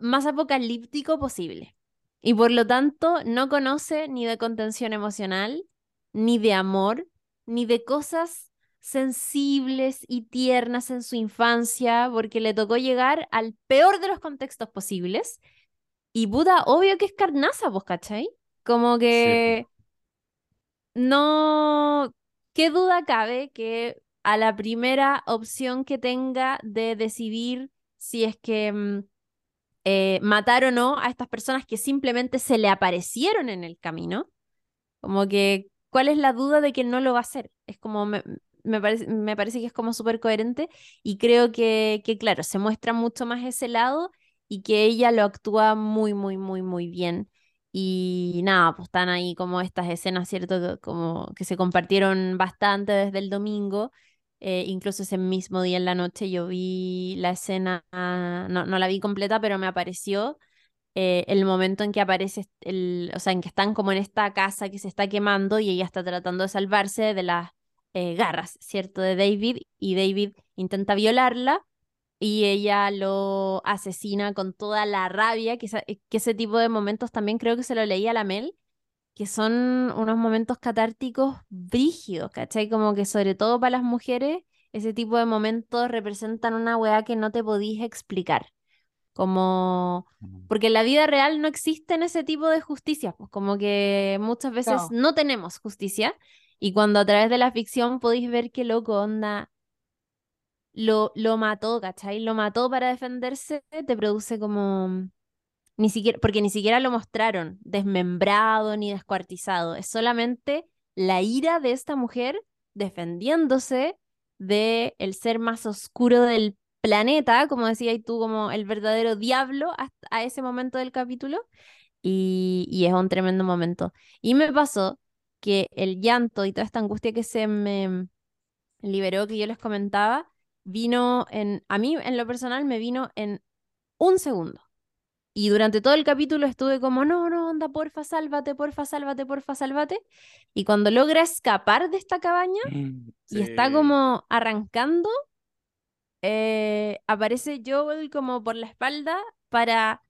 [SPEAKER 2] más apocalíptico posible. Y por lo tanto no conoce ni de contención emocional, ni de amor, ni de cosas sensibles y tiernas en su infancia, porque le tocó llegar al peor de los contextos posibles. Y Buda, obvio que es carnaza, pues, ¿cachai? Como que no, ¿qué duda cabe que a la primera opción que tenga de decidir si es que mm, eh, matar o no a estas personas que simplemente se le aparecieron en el camino, como que, ¿cuál es la duda de que no lo va a hacer? Es como, me, me parece, me parece que es como súper coherente y creo que, que, claro, se muestra mucho más ese lado y que ella lo actúa muy, muy, muy, muy bien. Y nada, pues están ahí como estas escenas, ¿cierto? Como que se compartieron bastante desde el domingo. eh, incluso ese mismo día en la noche yo vi la escena, no, no la vi completa, pero me apareció eh, el momento en que aparece el, o sea, en que están como en esta casa que se está quemando y ella está tratando de salvarse de las eh, garras, ¿cierto? De David y David intenta violarla y ella lo asesina con toda la rabia, que, esa- que ese tipo de momentos también creo que se lo leí a la Mel, que son unos momentos catárticos brígidos, ¿cachai? Como que sobre todo para las mujeres, ese tipo de momentos representan una weá que no te podís explicar. Como, porque en la vida real no existen ese tipo de justicia, pues como que muchas veces
[SPEAKER 3] No.
[SPEAKER 2] no tenemos justicia y cuando a través de la ficción podéis ver qué loco onda lo, lo mató, ¿cachai? Lo mató para defenderse, te produce como... Ni siquiera, porque ni siquiera lo mostraron desmembrado ni descuartizado. Es solamente la ira de esta mujer defendiéndose de el ser más oscuro del planeta, como decías tú, como el verdadero diablo a ese momento del capítulo. Y, y es un tremendo momento. Y me pasó que el llanto y toda esta angustia que se me liberó, que yo les comentaba, vino en, a mí en lo personal me vino en un segundo. Y durante todo el capítulo estuve como, no, no, onda, porfa, sálvate, porfa, sálvate, porfa, sálvate. Y cuando logra escapar de esta cabaña y está como arrancando, eh, aparece Joel como por la espalda para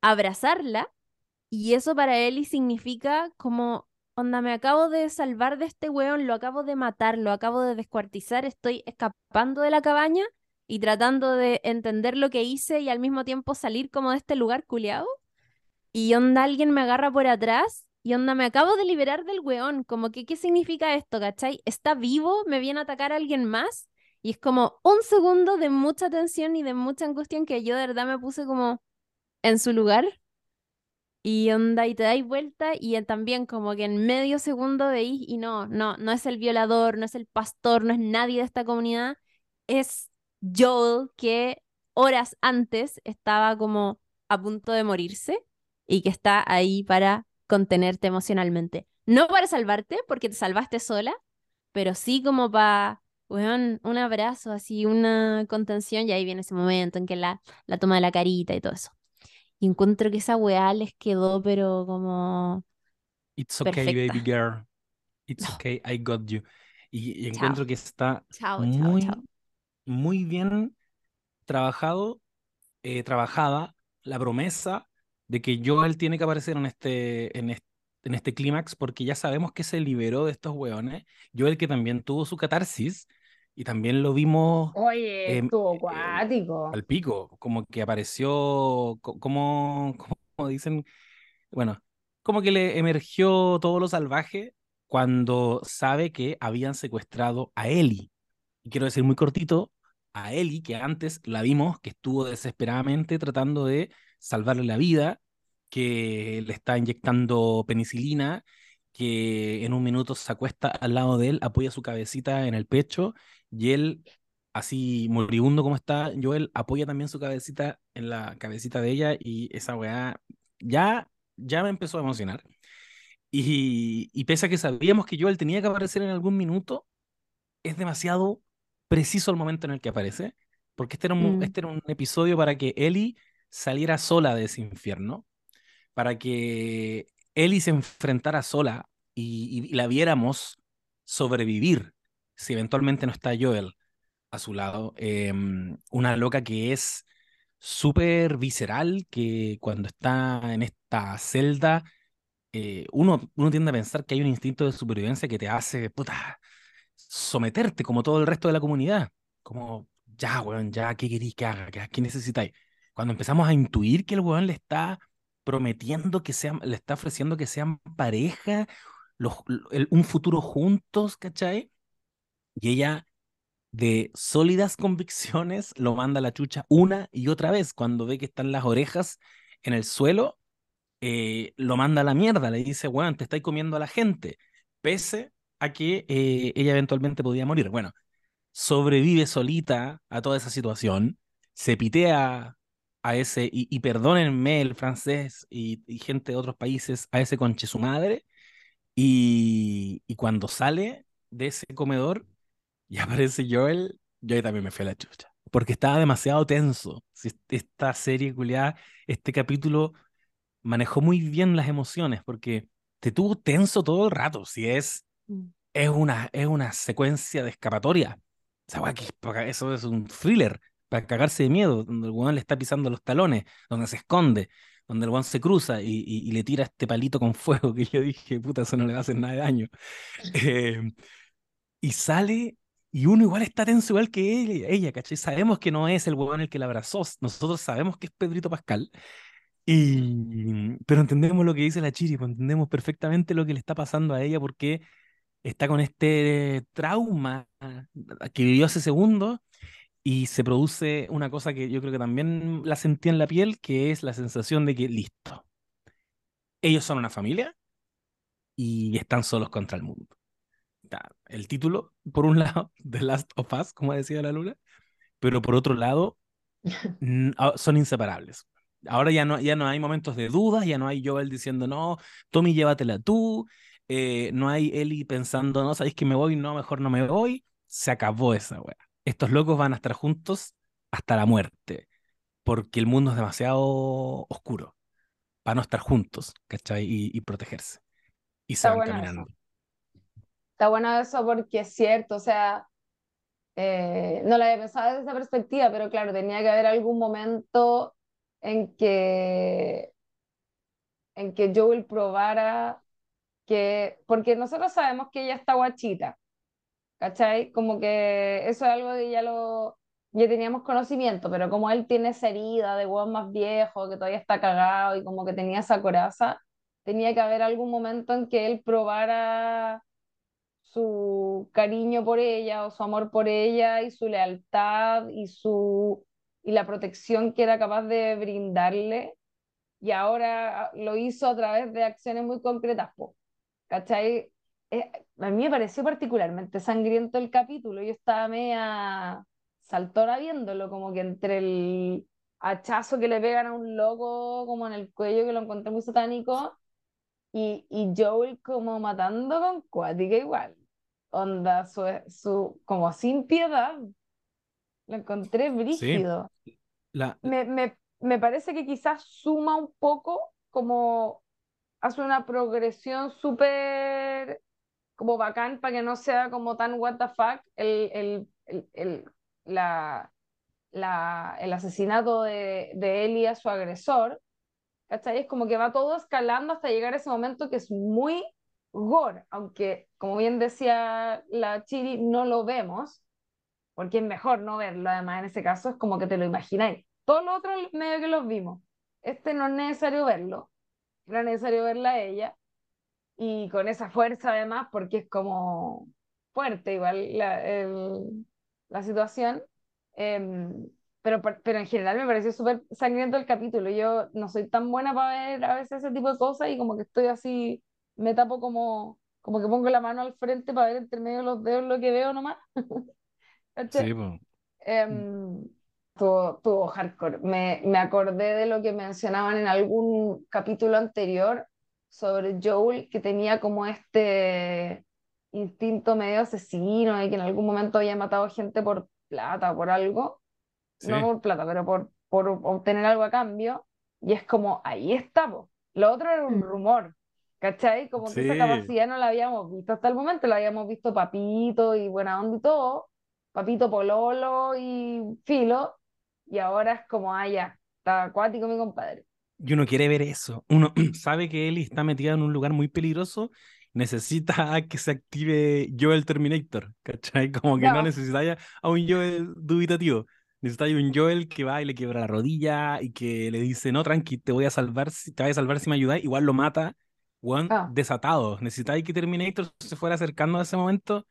[SPEAKER 2] abrazarla. Y eso para Ellie significa como, onda, me acabo de salvar de este weón, lo acabo de matar, lo acabo de descuartizar, estoy escapando de la cabaña y tratando de entender lo que hice y al mismo tiempo salir como de este lugar culiado. y onda alguien me agarra por atrás y onda me acabo de liberar del weón, como que ¿qué significa esto, cachai? ¿Está vivo? ¿Me viene a atacar alguien más? Y es como un segundo de mucha tensión y de mucha angustia en que yo de verdad me puse como en su lugar. Y onda, y te dais vuelta y también como que en medio segundo veis y no, no, no es el violador, no es el pastor, no es nadie de esta comunidad, es Joel que horas antes estaba como a punto de morirse y que está ahí para contenerte emocionalmente. No para salvarte, porque te salvaste sola, pero sí como para, un abrazo, así, una contención, y ahí viene ese momento en que la, la toma de la carita y todo eso. Y encuentro que esa weá les quedó, pero como...
[SPEAKER 1] It's okay, baby girl. It's okay, I got you. Y, encuentro que está muy, muy bien trabajado, eh, trabajada la promesa de que Joel tiene que aparecer en este, en este, en este clímax porque ya sabemos que se liberó de estos hueones. Joel que también tuvo su catarsis y también lo vimos...
[SPEAKER 3] Oye, estuvo acuático.
[SPEAKER 1] al pico, como que apareció, como, *laughs* como dicen, bueno, como que le emergió todo lo salvaje cuando sabe que habían secuestrado a Ellie. Y quiero decir muy cortito, a Ellie, que antes la vimos, que estuvo desesperadamente tratando de salvarle la vida, que le está inyectando penicilina, que en un minuto se acuesta al lado de él, apoya su cabecita en el pecho y él, así moribundo como está, Joel apoya también su cabecita en la cabecita de ella y esa weá ya, ya me empezó a emocionar. Y, y pese a que sabíamos que Joel tenía que aparecer en algún minuto, es demasiado preciso el momento en el que aparece, porque este era un, mm. este era un episodio para que Ellie saliera sola de ese infierno, para que Ellie se enfrentara sola y, la viéramos sobrevivir si eventualmente no está Joel a su lado. Em, una loca que es súper visceral, que cuando está en esta celda, eh, uno, uno tiende a pensar que hay un instinto de supervivencia que te hace, puta, someterte como todo el resto de la comunidad. Como, ya, weón, ya, ¿qué queréis que haga? ¿Qué, necesitáis? Cuando empezamos a intuir que el weón le está prometiendo que sean, le está ofreciendo que sean pareja, los, un futuro juntos, ¿cachai? Y ella, de sólidas convicciones, lo manda a la chucha una y otra vez. Cuando ve que están las orejas en el suelo, eh, lo manda a la mierda, le dice, weón, te estáis comiendo a la gente. Pese a que eh, ella eventualmente podía morir. Bueno, sobrevive solita a toda esa situación, se pitea a ese, y, perdónenme el francés y, gente de otros países, a ese conche su madre, y, cuando sale de ese comedor y aparece Joel, yo también me fui a la chucha, porque estaba demasiado tenso. Esta serie, culiada, este capítulo manejó muy bien las emociones, porque te tuvo tenso todo el rato, si es Mm. es una, es una secuencia de escapatoria. eso es un thriller para cagarse de miedo, donde el weón le está pisando los talones, donde se esconde, donde el weón se cruza y, le tira este palito con fuego que yo dije, puta, eso no le va a hacer nada de daño. *laughs* Eh, y sale y uno igual está tenso igual que ella, ¿cachai? Sabemos que no es el weón el que la abrazó, nosotros sabemos que es Pedrito Pascal. Y, pero entendemos lo que dice la Chiri, pues entendemos perfectamente lo que le está pasando a ella porque está con este trauma que vivió hace segundos y se produce una cosa que yo creo que también la sentí en la piel, que es la sensación de que listo, ellos son una familia y están solos contra el mundo. El título, por un *laughs* lado, The Last of Us, como decía la luna, pero por otro lado, *laughs* ah, son inseparables. Ahora ya no, ya no hay momentos de dudas, ya no hay Joel diciendo, no, Tommy, llévatela tú, eh, no hay Eli pensando, no, sabéis que me voy, no, mejor no me voy. Se acabó esa weá. Estos locos van a estar juntos hasta la muerte, porque el mundo es demasiado oscuro para no estar juntos, ¿cachai? Y, protegerse. Y se van caminando.
[SPEAKER 3] Está bueno eso porque es cierto, o sea, eh, no la había pensado desde esa perspectiva, pero claro, tenía que haber algún momento en que, en que Joel probara que, porque nosotros sabemos que ella está guachita, ¿cachai? Como que eso es algo que ya lo, ya teníamos conocimiento, pero como él tiene esa herida de hueón más viejo, que todavía está cagado y como que tenía esa coraza, tenía que haber algún momento en que él probara su cariño por ella o su amor por ella y su lealtad y su y la protección que era capaz de brindarle y ahora lo hizo a través de acciones muy concretas, po, ¿cachai? Eh, a mí me pareció particularmente sangriento el capítulo, yo estaba media saltora viéndolo, como que entre el hachazo que le pegan a un loco como en el cuello, que lo encontré muy satánico, y, y Joel como matando con cuática igual onda, su, su, como sin piedad. Lo encontré brígido.
[SPEAKER 1] La,
[SPEAKER 3] Me, me, me parece que quizás suma un poco, como hace una progresión súper como bacán para que no sea como tan what the fuck el, el, el, el la, la, el asesinato de, de Eli a su agresor. ¿Cachai? Es como que va todo escalando hasta llegar a ese momento que es muy gore, aunque como bien decía la Chiri, no lo vemos, porque es mejor no verlo, además en ese caso es como que te lo imagináis. Todos los otros medio que los vimos, este no es necesario verlo, era necesario verla a ella, y con esa fuerza además, porque es como fuerte igual la, la situación. Eh, pero, pero en general me pareció súper sangriento el capítulo. Yo no soy tan buena para ver a veces ese tipo de cosas y como que estoy así me tapo como, como que pongo la mano al frente para ver entre medio de los dedos lo que veo nomás. *laughs*
[SPEAKER 1] sí, pues.
[SPEAKER 3] Em, todo, todo hardcore. Me, me acordé de lo que mencionaban en algún capítulo anterior sobre Joel, que tenía como este instinto medio asesino y que en algún momento había matado gente por plata o por algo.
[SPEAKER 1] Sí.
[SPEAKER 3] No por plata, pero por, por obtener algo a cambio. Y es como, ahí estamos. Lo otro era un
[SPEAKER 2] Mm.
[SPEAKER 3] rumor, ¿cachai? Como que esa
[SPEAKER 1] Sí.
[SPEAKER 3] capacidad no la habíamos visto hasta el momento, la habíamos visto Papito y Buena Onda y todo, Papito Pololo y Filo, y ahora es como, ah, ya, está acuático mi compadre.
[SPEAKER 1] Y uno quiere ver eso. Uno *clears throat* sabe que Ellie está metida en un lugar muy peligroso. Necesita *laughs* que se active Joel Terminator, ¿cachai? Como que no
[SPEAKER 3] Ya.
[SPEAKER 1] necesita a un Joel dubitativo. Necesita un Joel que va y le quiebra la rodilla y que le dice, no, tranqui, te voy a salvar, si, te voy a salvar si me ayudas. Igual lo mata, weón,
[SPEAKER 3] Ah.
[SPEAKER 1] desatado. Necesitáis que Terminator se fuera acercando a ese momento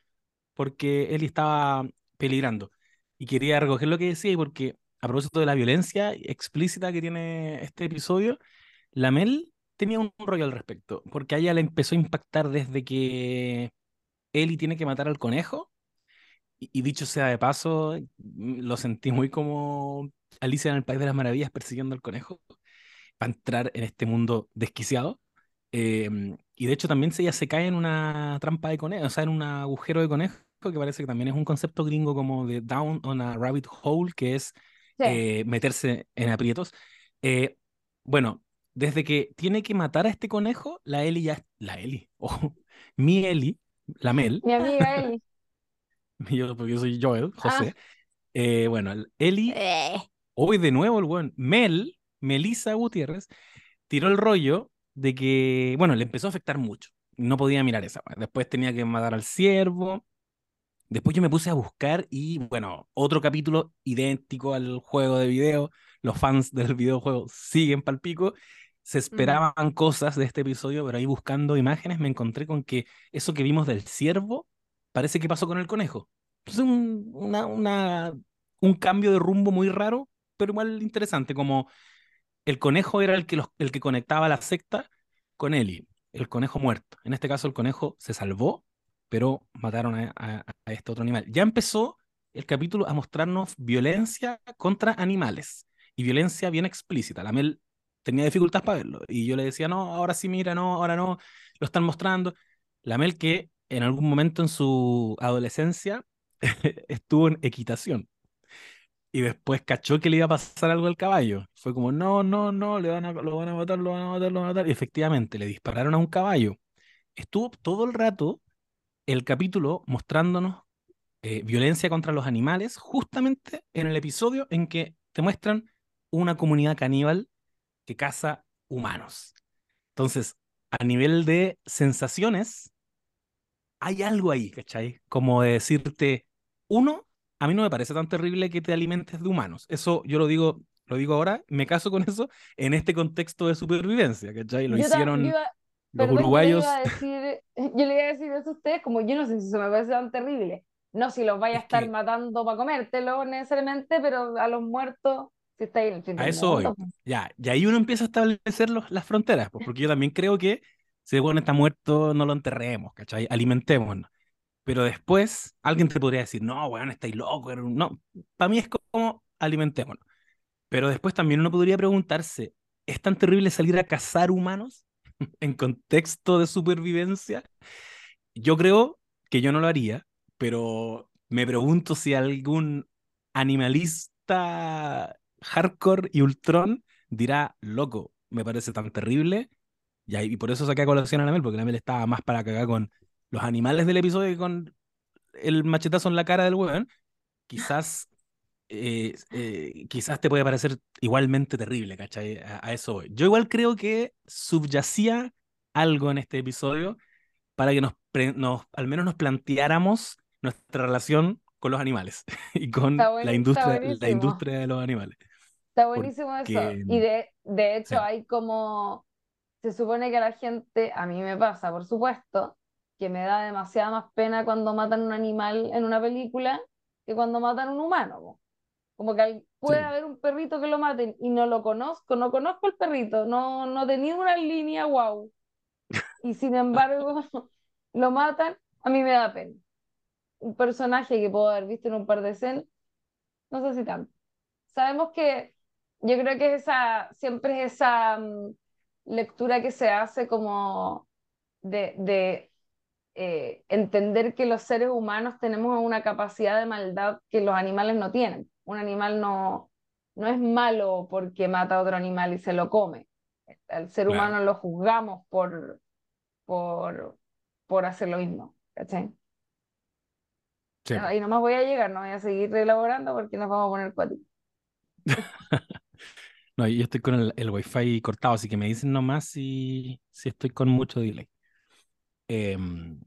[SPEAKER 1] porque Ellie estaba peligrando. Y quería recoger lo que decía, porque a propósito de la violencia explícita que tiene este episodio, la Mel tenía un rollo al respecto, porque a ella le empezó a impactar desde que Ellie tiene que matar al conejo. Y, y dicho sea de paso, lo sentí muy como Alicia en el País de las Maravillas persiguiendo al conejo para entrar en este mundo desquiciado. Eh, y de hecho también se, ella se cae en una trampa de conejo, o sea, en un agujero de conejo, que parece que también es un concepto gringo como de down on a rabbit hole, que es
[SPEAKER 3] Sí.
[SPEAKER 1] eh, meterse en aprietos. Eh, bueno, desde que tiene que matar a este conejo, la Ellie ya, la Ellie, *laughs* ojo, mi Ellie, la Mel,
[SPEAKER 3] Mi amiga Eli. *laughs*
[SPEAKER 1] yo, porque yo soy Joel,
[SPEAKER 3] Ah.
[SPEAKER 1] José, eh, bueno, el- Ellie
[SPEAKER 2] Eh,
[SPEAKER 1] Hoy de nuevo el buen Mel, Melissa Gutiérrez, tiró el rollo de que, bueno, le empezó a afectar mucho. No podía mirar esa. Después tenía que matar al ciervo. Después yo me puse a buscar y, bueno, otro capítulo idéntico al juego de video. Los fans *laughs* del videojuego siguen pal pico. Se esperaban cosas de este episodio, pero ahí buscando imágenes me encontré con que eso que vimos del ciervo parece que pasó con el conejo. Es un, una, una, un cambio de rumbo muy raro, pero igual interesante, como el conejo era el que, los, el que conectaba la secta con Eli, el conejo muerto. En este caso el conejo se salvó, pero mataron a, este otro animal. Ya empezó el capítulo a mostrarnos violencia contra animales y violencia bien explícita. La Mel tenía dificultades para verlo y yo le decía, no, ahora sí, mira, no, ahora no, lo están mostrando. La Mel que en algún momento en su adolescencia *laughs* estuvo en equitación y después cachó que le iba a pasar algo al caballo. Fue como, no, no, no, le van a, lo van a matar, lo van a matar, lo van a matar. Y efectivamente, le dispararon a un caballo. Estuvo todo el rato el capítulo mostrándonos eh, violencia contra los animales, justamente en el episodio en que te muestran una comunidad caníbal que caza humanos. Entonces, a nivel de sensaciones, hay algo ahí, ¿cachai? Como de decirte, uno, a mí no me parece tan terrible que te alimentes de humanos. Eso yo lo digo, lo digo ahora, me caso con eso en este contexto de supervivencia, ¿cachai? Lo
[SPEAKER 3] Yo
[SPEAKER 1] hicieron
[SPEAKER 3] yo iba-
[SPEAKER 1] los
[SPEAKER 3] perdón, yo
[SPEAKER 1] uruguayos.
[SPEAKER 3] iba a decir, *laughs* yo le iba a decir eso a ustedes, como yo no sé si eso me parece tan terrible. No si los vaya a
[SPEAKER 1] Es
[SPEAKER 3] estar
[SPEAKER 1] que-
[SPEAKER 3] matando para comértelo necesariamente, pero a los muertos, si está ahí el fin
[SPEAKER 1] A eso
[SPEAKER 3] pues.
[SPEAKER 1] Ya, y ahí uno empieza a establecer los- las fronteras, pues, porque yo también creo que si el bueno está muerto, no lo enterremos, ¿cachai? Alimentémonos. Pero después, alguien te podría decir, no, weón, estáis loco. era un-". No, para mí es como alimentémonos. Pero después también uno podría preguntarse, ¿es tan terrible salir a cazar humanos *laughs* en contexto de supervivencia? Yo creo que yo no lo haría, pero me pregunto si algún animalista hardcore y ultrón dirá, loco, me parece tan terrible. Y por eso saqué a colación a la Mel, porque la Mel estaba más para cagar con los animales del episodio con el machetazo en la cara del weón. Quizás, eh, eh, quizás te puede parecer igualmente terrible, ¿cachai? A, a eso voy. Yo igual creo que subyacía algo en este episodio para que nos, nos al menos nos planteáramos nuestra relación con los animales *laughs* y con la industria, la industria de los animales.
[SPEAKER 3] Está buenísimo eso. Y de, de hecho
[SPEAKER 1] Sí.
[SPEAKER 3] hay como, se supone que la gente, a mí me pasa, por supuesto, que me da demasiada más pena cuando matan un animal en una película que cuando matan un humano. po. Como que puede
[SPEAKER 1] Sí.
[SPEAKER 3] haber un perrito que lo maten y no lo conozco, no conozco el perrito, no, no tenía una línea wow. Y sin embargo *laughs* lo matan, a mí me da pena. Un personaje que puedo haber visto en un par de escenas, no sé si tanto. Sabemos que yo creo que esa, siempre es esa mm, lectura que se hace como de, de eh, entender que los seres humanos tenemos una capacidad de maldad que los animales no tienen. Un animal no, no es malo porque mata a otro animal y se lo come. Al ser
[SPEAKER 1] Claro.
[SPEAKER 3] humano lo juzgamos por, por, por hacer lo mismo. ¿cachai?
[SPEAKER 1] Sí.
[SPEAKER 3] Ahí nomás voy a llegar, no voy a seguir elaborando porque nos vamos a poner cuáticos. *laughs*
[SPEAKER 1] No, yo estoy con el, el wifi cortado, así que me dicen nomás si, si estoy con mucho delay. Em,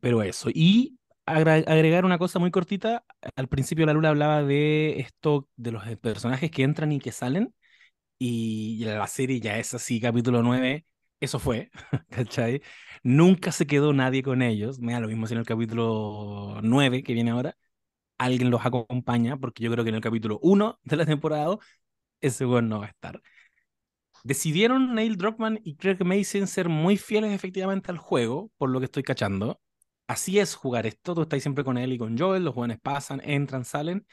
[SPEAKER 1] pero eso. Y agregar una cosa muy cortita. Al principio la Lula hablaba de esto, de los eh, personajes que entran y que salen. Y la serie ya es así, capítulo 9, eso fue, *laughs* ¿cachai? Nunca se quedó nadie con ellos. Me da lo mismo si en el capítulo 9 que viene ahora, alguien los acompaña, porque yo creo que en el capítulo 1 de la temporada ese weón no va a estar. Decidieron Neil Druckmann y Craig Mason ser muy fieles efectivamente al juego, por lo que estoy cachando. Así es jugar esto, tú estás siempre con él y con Joel, los jóvenes pasan, entran, salen.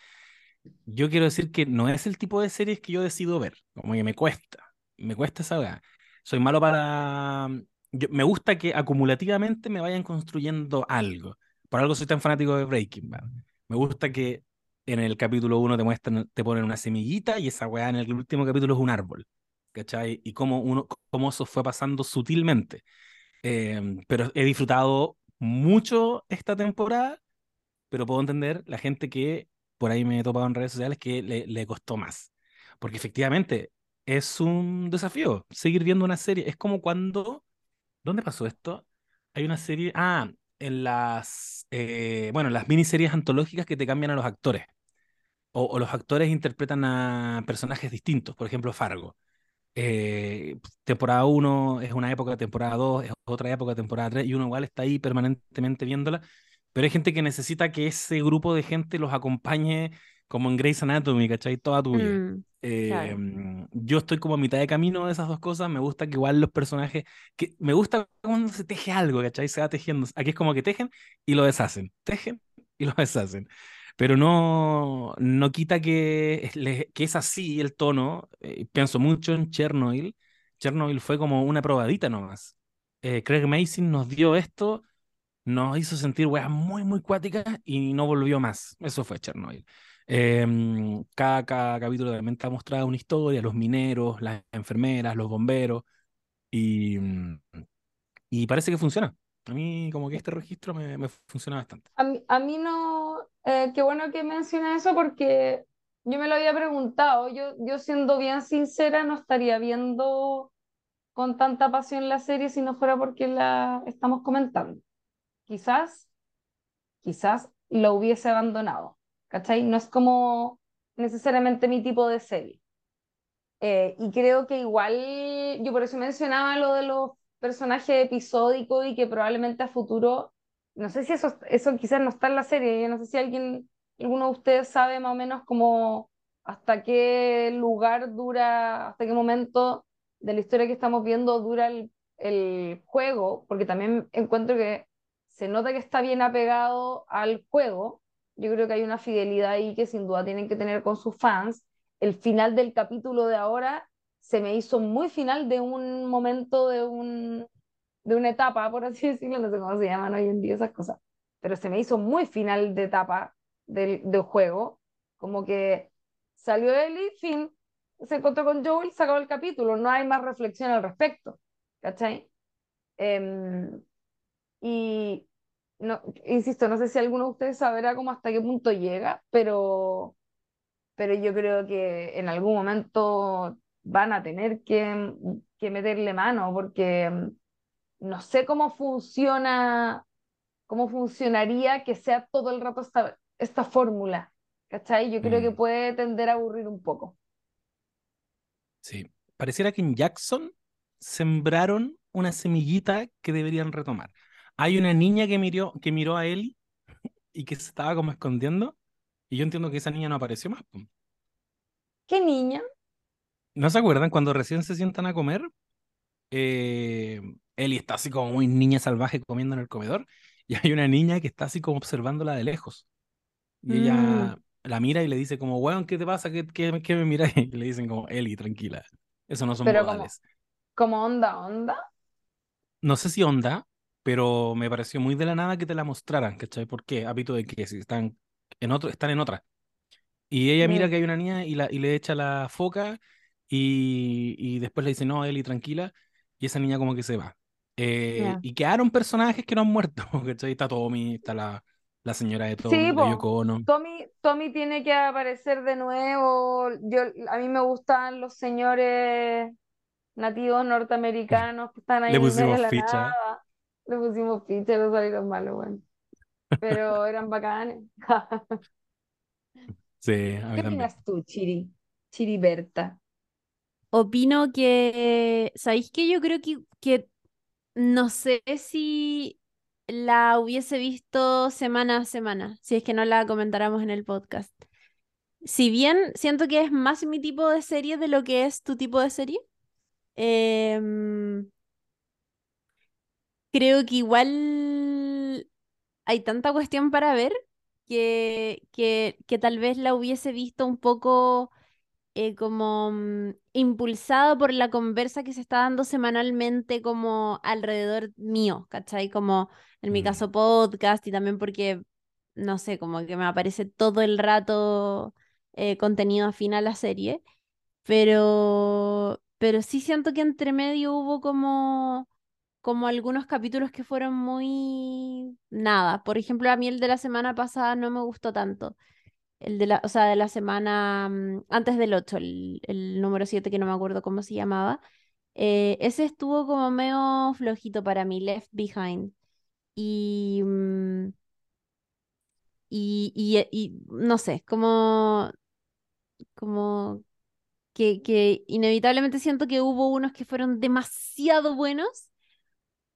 [SPEAKER 1] Yo quiero decir que no es el tipo de series que yo decido ver, como que me cuesta, me cuesta esa. Soy malo para... yo- me gusta que acumulativamente me vayan construyendo algo. Por algo soy tan fanático de Breaking Bad. Me gusta que en el capítulo 1 te muestran, te ponen una semillita y esa weá en el último capítulo es un árbol. ¿Cachai? Y cómo, uno, cómo eso fue pasando sutilmente. Eh, pero he disfrutado mucho esta temporada, pero puedo entender la gente que por ahí me he topado en redes sociales que le, le costó más. Porque efectivamente es un desafío seguir viendo una serie. Es como cuando... ¿Dónde pasó esto? Hay una serie... Ah, en las... eh, bueno, en las miniseries antológicas que te cambian a los actores. O, o los actores interpretan a personajes distintos. Por ejemplo, Fargo. Eh, temporada 1 es una época, temporada 2 es otra época, temporada 3, y uno igual está ahí permanentemente viéndola, pero hay gente que necesita que ese grupo de gente los acompañe como en Grey's Anatomy, ¿cachai? Toda tu vida.
[SPEAKER 2] Mm,
[SPEAKER 1] Eh,
[SPEAKER 2] claro.
[SPEAKER 1] mm, yo estoy como a mitad de camino de esas dos cosas. Me gusta que igual los personajes, que me gusta cuando se teje algo, ¿cachai? Se va tejiendo. Aquí es como que tejen y lo deshacen, tejen y lo *laughs* deshacen. Pero no, no quita que *laughs* que es así el tono. Eh, pienso mucho en Chernobyl. Chernobyl fue como una probadita nomás. Eh, Craig Mason nos dio esto, nos hizo sentir weas muy, muy cuáticas y no volvió más. Eso fue Chernobyl. Em, cada, cada capítulo realmente ha mostrado una historia, los mineros, las enfermeras, los bomberos, y, mm, y parece que funciona. A mí como que este registro me, me funciona bastante.
[SPEAKER 3] A mí, a mí no, eh, qué bueno que mencionas eso porque yo me lo había preguntado. Yo, yo siendo bien sincera, no estaría viendo con tanta pasión la serie si no fuera porque la estamos comentando. Quizás, quizás lo hubiese abandonado, ¿cachai? No es como necesariamente mi tipo de serie. Eh, y creo que igual, yo por eso mencionaba lo de los personajes episódicos y que probablemente a futuro, no sé si eso, eso quizás no está en la serie, yo no sé si alguien, alguno de ustedes sabe más o menos como hasta qué lugar dura, hasta qué momento de la historia que estamos viendo dura el, el juego, porque también encuentro que se nota que está bien apegado al juego. Yo creo que hay una fidelidad ahí que sin duda tienen que tener con sus fans. El final del capítulo de ahora se me hizo muy final de un momento, de, un, de una etapa, por así decirlo, no sé cómo se llaman hoy en día esas cosas, pero se me hizo muy final de etapa del, del juego, como que salió Ellie, fin, se encontró con Joel, se acabó el capítulo, no hay más reflexión al respecto, ¿cachai? Em, y no, insisto, no sé si alguno de ustedes sabrá cómo hasta qué punto llega, pero, pero yo creo que en algún momento van a tener que, que meterle mano, porque em, no sé cómo funciona, cómo funcionaría que sea todo el rato esta, esta fórmula, ¿cachai? Yo creo que
[SPEAKER 1] Mm,
[SPEAKER 3] puede tender a aburrir un poco.
[SPEAKER 1] sí. Pareciera que en Jackson sembraron una semillita que deberían retomar. Hay una niña que miró, que miró a Ellie *laughs* y que se estaba como escondiendo, y yo entiendo que esa niña no apareció más.
[SPEAKER 3] ¿Qué niña?
[SPEAKER 1] ¿No se acuerdan cuando recién se sientan a comer? Eh, Ellie está así como muy niña salvaje comiendo en el comedor, *laughs* y hay una niña que está así como observándola de lejos. Y
[SPEAKER 3] Mm,
[SPEAKER 1] ella la mira y le dice como, weón, ¿qué te pasa? ¿Qué, qué, qué me miras? *laughs* Y le dicen como, Ellie, tranquila. Eso no son
[SPEAKER 3] pero como,
[SPEAKER 1] modales.
[SPEAKER 3] como onda, onda.
[SPEAKER 1] No sé si onda, pero me pareció muy de la nada que te la mostraran, ¿cachai? ¿Por qué? Hábito de que si están en otro, están en otra. Y ella mira
[SPEAKER 3] Mm,
[SPEAKER 1] que hay una niña y, la, y le echa la foca y, y después le dice, no, Eli, tranquila. Y esa niña como que se va. Eh, y quedaron personajes que no han muerto, *laughs* ¿cachai? Está Tommy, está la, la señora de
[SPEAKER 3] Sí,
[SPEAKER 1] Tommy, Ono.
[SPEAKER 3] Tommy, Tommy tiene que aparecer de nuevo. Yo, a mí me gustan los señores nativos norteamericanos que están ahí
[SPEAKER 1] Le
[SPEAKER 3] en
[SPEAKER 1] pusimos
[SPEAKER 3] la
[SPEAKER 1] ficha.
[SPEAKER 3] nada. Le pusimos ficha, no salieron malos, bueno. Pero *laughs* eran bacanes. *laughs*
[SPEAKER 1] Sí, a
[SPEAKER 3] ¿Qué
[SPEAKER 1] mí
[SPEAKER 3] opinas tú, Chiri? Chiriberta.
[SPEAKER 2] Opino que, ¿sabéis qué? Yo creo que, que no sé si la hubiese visto semana a semana, si es que no la comentáramos en el podcast. Si bien siento que es más mi tipo de serie de lo que es tu tipo de serie, em, creo que igual hay tanta cuestión para ver que, que, que tal vez la hubiese visto un poco eh, como mm, impulsado por la conversa que se está dando semanalmente como alrededor mío, ¿cachai? Como en mi
[SPEAKER 1] Mm,
[SPEAKER 2] caso podcast y también porque, no sé, como que me aparece todo el rato eh, contenido afín a la serie, pero, pero sí siento que entre medio hubo como... como algunos capítulos que fueron muy nada. Por ejemplo, a mí el de la semana pasada no me gustó tanto. El de la, o sea, de la semana mm, antes del 8 el, el número 7 que no me acuerdo cómo se llamaba. Eh, ese estuvo como medio flojito para mí, Left Behind. Y, mm, y, y, y no sé, como, como que, que inevitablemente siento que hubo unos que fueron demasiado buenos,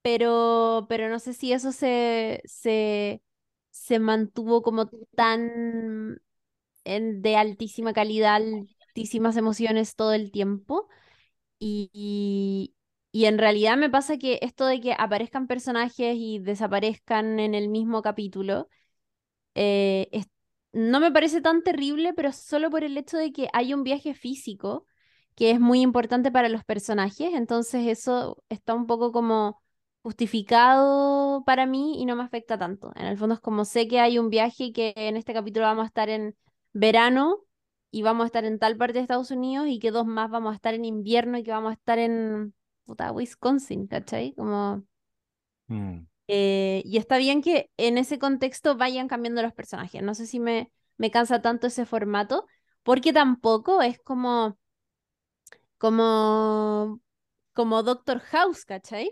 [SPEAKER 2] pero, pero no sé si eso se, se, se mantuvo como tan de altísima calidad, altísimas emociones todo el tiempo. Y, y, y en realidad me pasa que esto de que aparezcan personajes y desaparezcan en el mismo capítulo, eh, es- no me parece tan terrible, pero solo por el hecho de que hay un viaje físico que es muy importante para los personajes, entonces eso está un poco como justificado para mí y no me afecta tanto. En el fondo es como sé que hay un viaje y que en este capítulo vamos a estar en verano y vamos a estar en tal parte de Estados Unidos y que dos más vamos a estar en invierno y que vamos a estar en puta, Wisconsin, ¿cachai? Como...
[SPEAKER 1] mm.
[SPEAKER 2] Eh, y está bien que en ese contexto vayan cambiando los personajes. No sé si me, me cansa tanto ese formato, porque tampoco es como, como, como Doctor House, ¿cachai?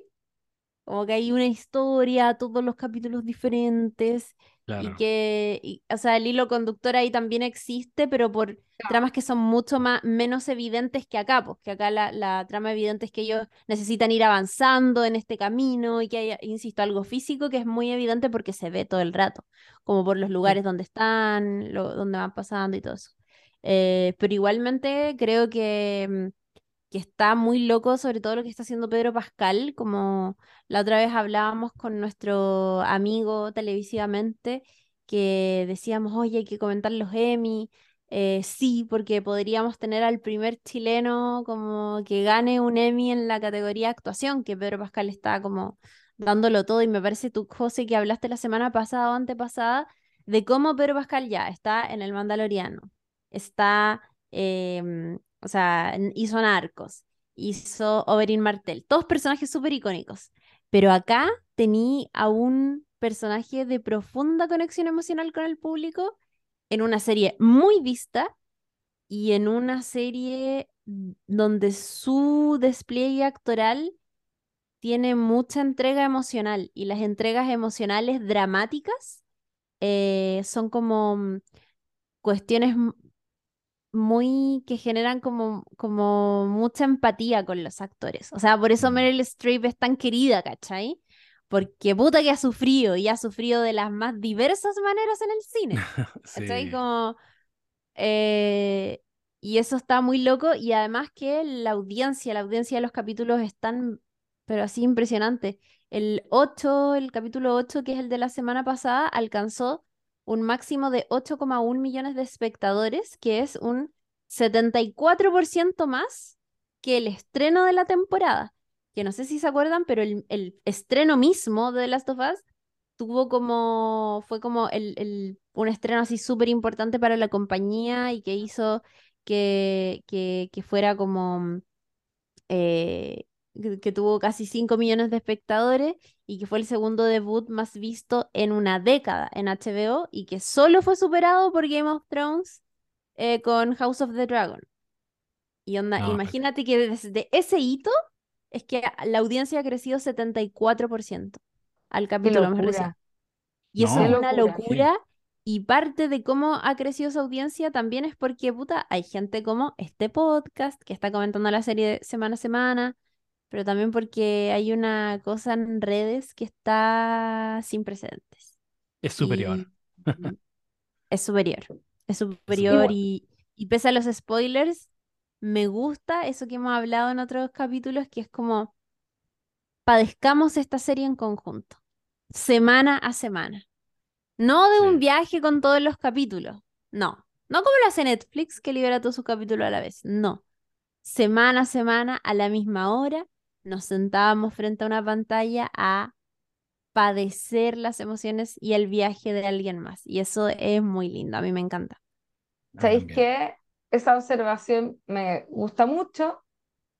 [SPEAKER 2] Como que hay una historia, todos los capítulos diferentes. Y que, y- o sea, el hilo conductor ahí también existe, pero por tramas que son mucho más, menos evidentes que acá, porque acá la, la trama evidente es que ellos necesitan ir avanzando en este camino y que haya, insisto, algo físico que es muy evidente porque se ve todo el rato, como por los lugares donde están, lo, donde van pasando y todo eso. Eh, pero igualmente creo que, mm, que está muy loco sobre todo lo que está haciendo Pedro Pascal, como la otra vez hablábamos con nuestro amigo televisivamente, que decíamos, oye, hay que comentar los Emmy. Eh, sí, porque podríamos tener al primer chileno como que gane un Emmy en la categoría actuación, que Pedro Pascal está como dándolo todo. Y me parece tú, José, que hablaste la semana pasada o antepasada de cómo Pedro Pascal ya está en el Mandaloriano, está, em, o sea, hizo Narcos, hizo Oberyn Martell, todos personajes súper icónicos. Pero acá tení a un personaje de profunda conexión emocional con el público en una serie muy vista y en una serie donde su despliegue actoral tiene mucha entrega emocional y las entregas emocionales dramáticas eh, son como mm, cuestiones muy que generan como, como mucha empatía con los actores. O sea, por eso
[SPEAKER 1] Mm.
[SPEAKER 2] Meryl Streep es tan querida, ¿cachai? Porque puta que ha sufrido y ha sufrido de las más diversas maneras en el cine. *laughs* ¿Cachai?
[SPEAKER 1] Sí.
[SPEAKER 2] Como, eh, y eso está muy loco y además que la audiencia, la audiencia de los capítulos están, pero así impresionante. El 8, el capítulo 8, que es el de la semana pasada, alcanzó un máximo de 8,1 millones de espectadores, que es un 74% más que el estreno de la temporada. Que no sé si se acuerdan, pero el, el estreno mismo de The Last of Us tuvo como, fue como el, el- un estreno así súper importante para la compañía y que hizo que, que, que fuera como, eh, que, tuvo casi 5 millones de espectadores y que fue el segundo debut más visto en una década en HBO y que solo fue superado por Game of Thrones eh, con House of the Dragon. Y onda,
[SPEAKER 1] No,
[SPEAKER 2] imagínate que desde ese hito es que la audiencia ha crecido 74% al capítulo más reciente. Y eso es una
[SPEAKER 3] locura.
[SPEAKER 2] locura. Y parte de cómo ha crecido esa audiencia también es porque, puta, hay gente como este podcast que está comentando la serie semana a semana, pero también porque hay una cosa en redes que está sin precedentes.
[SPEAKER 1] es superior.
[SPEAKER 2] Y *laughs* es superior. Es superior y, y pese a los spoilers, me gusta eso que hemos hablado en otros capítulos, que es como padezcamos esta serie en conjunto, semana a semana. No de un viaje con todos los capítulos. No. No como lo hace Netflix, que libera todos sus capítulos a la vez. No. Semana a semana, a la misma hora, nos sentábamos frente a una pantalla a padecer las emociones y el viaje de alguien más. Y eso es muy lindo. A mí me encanta.
[SPEAKER 3] ¿Sabéis qué? Esa observación me gusta mucho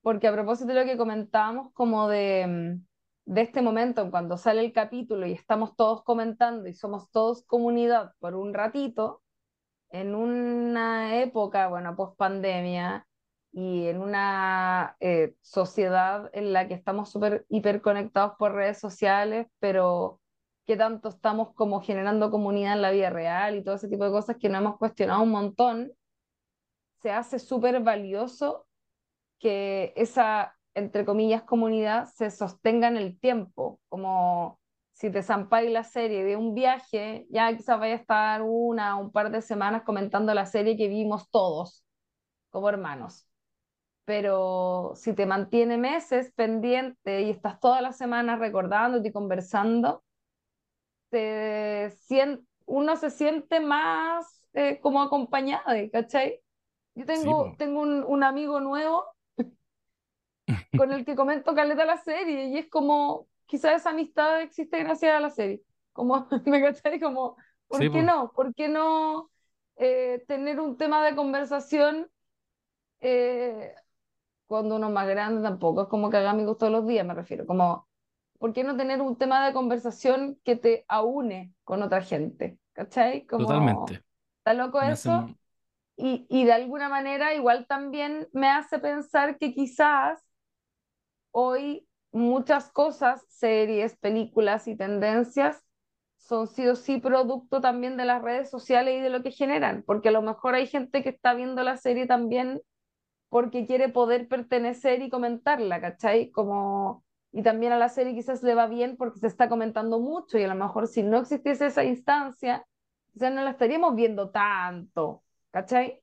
[SPEAKER 3] porque a propósito de lo que comentábamos como de, de este momento cuando sale el capítulo y estamos todos comentando y somos todos comunidad por un ratito, en una época, bueno, post pandemia y en una eh, sociedad en la que estamos súper hiperconectados por redes sociales, pero que tanto estamos como generando comunidad en la vida real y todo ese tipo de cosas que no hemos cuestionado un montón, se hace súper valioso que esa, entre comillas, comunidad se sostenga en el tiempo, como si te zampáis la serie de un viaje, ya quizás vaya a estar una o un par de semanas comentando la serie que vimos todos como hermanos. Pero si te mantiene meses pendiente y estás todas las semanas recordándote y conversando, te sien- uno se siente más eh, como acompañado, ¿cachai? Yo tengo,
[SPEAKER 1] po.
[SPEAKER 3] tengo un, un amigo nuevo *laughs* con el que comento caleta la serie y es como, quizás esa amistad existe gracias a la serie. Como, *laughs* ¿me cachai? Como, ¿por
[SPEAKER 1] Sí,
[SPEAKER 3] qué
[SPEAKER 1] po.
[SPEAKER 3] no? ¿Por qué no eh, tener un tema de conversación eh, cuando uno es más grande tampoco? Es como que haga amigos todos los días, me refiero. Como, ¿por qué no tener un tema de conversación que te aúne con otra gente? ¿Cachai? Como,
[SPEAKER 1] Totalmente.
[SPEAKER 3] ¿está loco
[SPEAKER 1] Me
[SPEAKER 3] eso?
[SPEAKER 1] hacen-
[SPEAKER 3] Y, y de alguna manera igual también me hace pensar que quizás hoy muchas cosas, series, películas y tendencias son sí o sí producto también de las redes sociales y de lo que generan, porque a lo mejor hay gente que está viendo la serie también porque quiere poder pertenecer y comentarla, ¿cachai? Como, y también a la serie quizás le va bien porque se está comentando mucho y a lo mejor si no existiese esa instancia, quizás no la estaríamos viendo tanto, ¿cachai?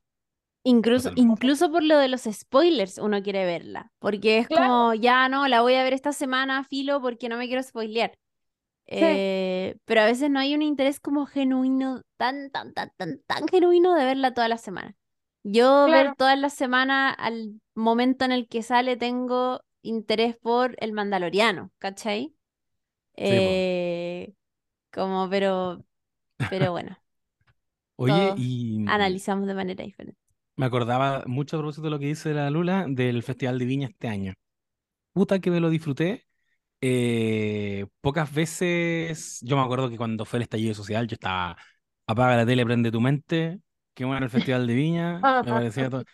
[SPEAKER 2] Incluso, incluso por lo de los spoilers uno quiere verla, porque es
[SPEAKER 3] Claro.
[SPEAKER 2] como, ya no, la voy a ver esta semana, filo, porque no me quiero spoilear. Eh, pero a veces no hay un interés como genuino, tan, tan, tan, tan, tan genuino de verla toda la semana. Yo ver
[SPEAKER 3] Claro.
[SPEAKER 2] toda la semana al momento en el que sale tengo interés por el Mandaloriano, ¿cachai? Eh, como, pero, pero *laughs* bueno,
[SPEAKER 1] Oye, y
[SPEAKER 2] analizamos de manera diferente.
[SPEAKER 1] me acordaba mucho a propósito de lo que dice la Lula del Festival de Viña este año. Puta que me lo disfruté. Eh, pocas veces, yo me acuerdo que cuando fue el estallido social, yo estaba, apaga la tele, prende tu mente, que bueno el Festival de Viña, me parecía todo,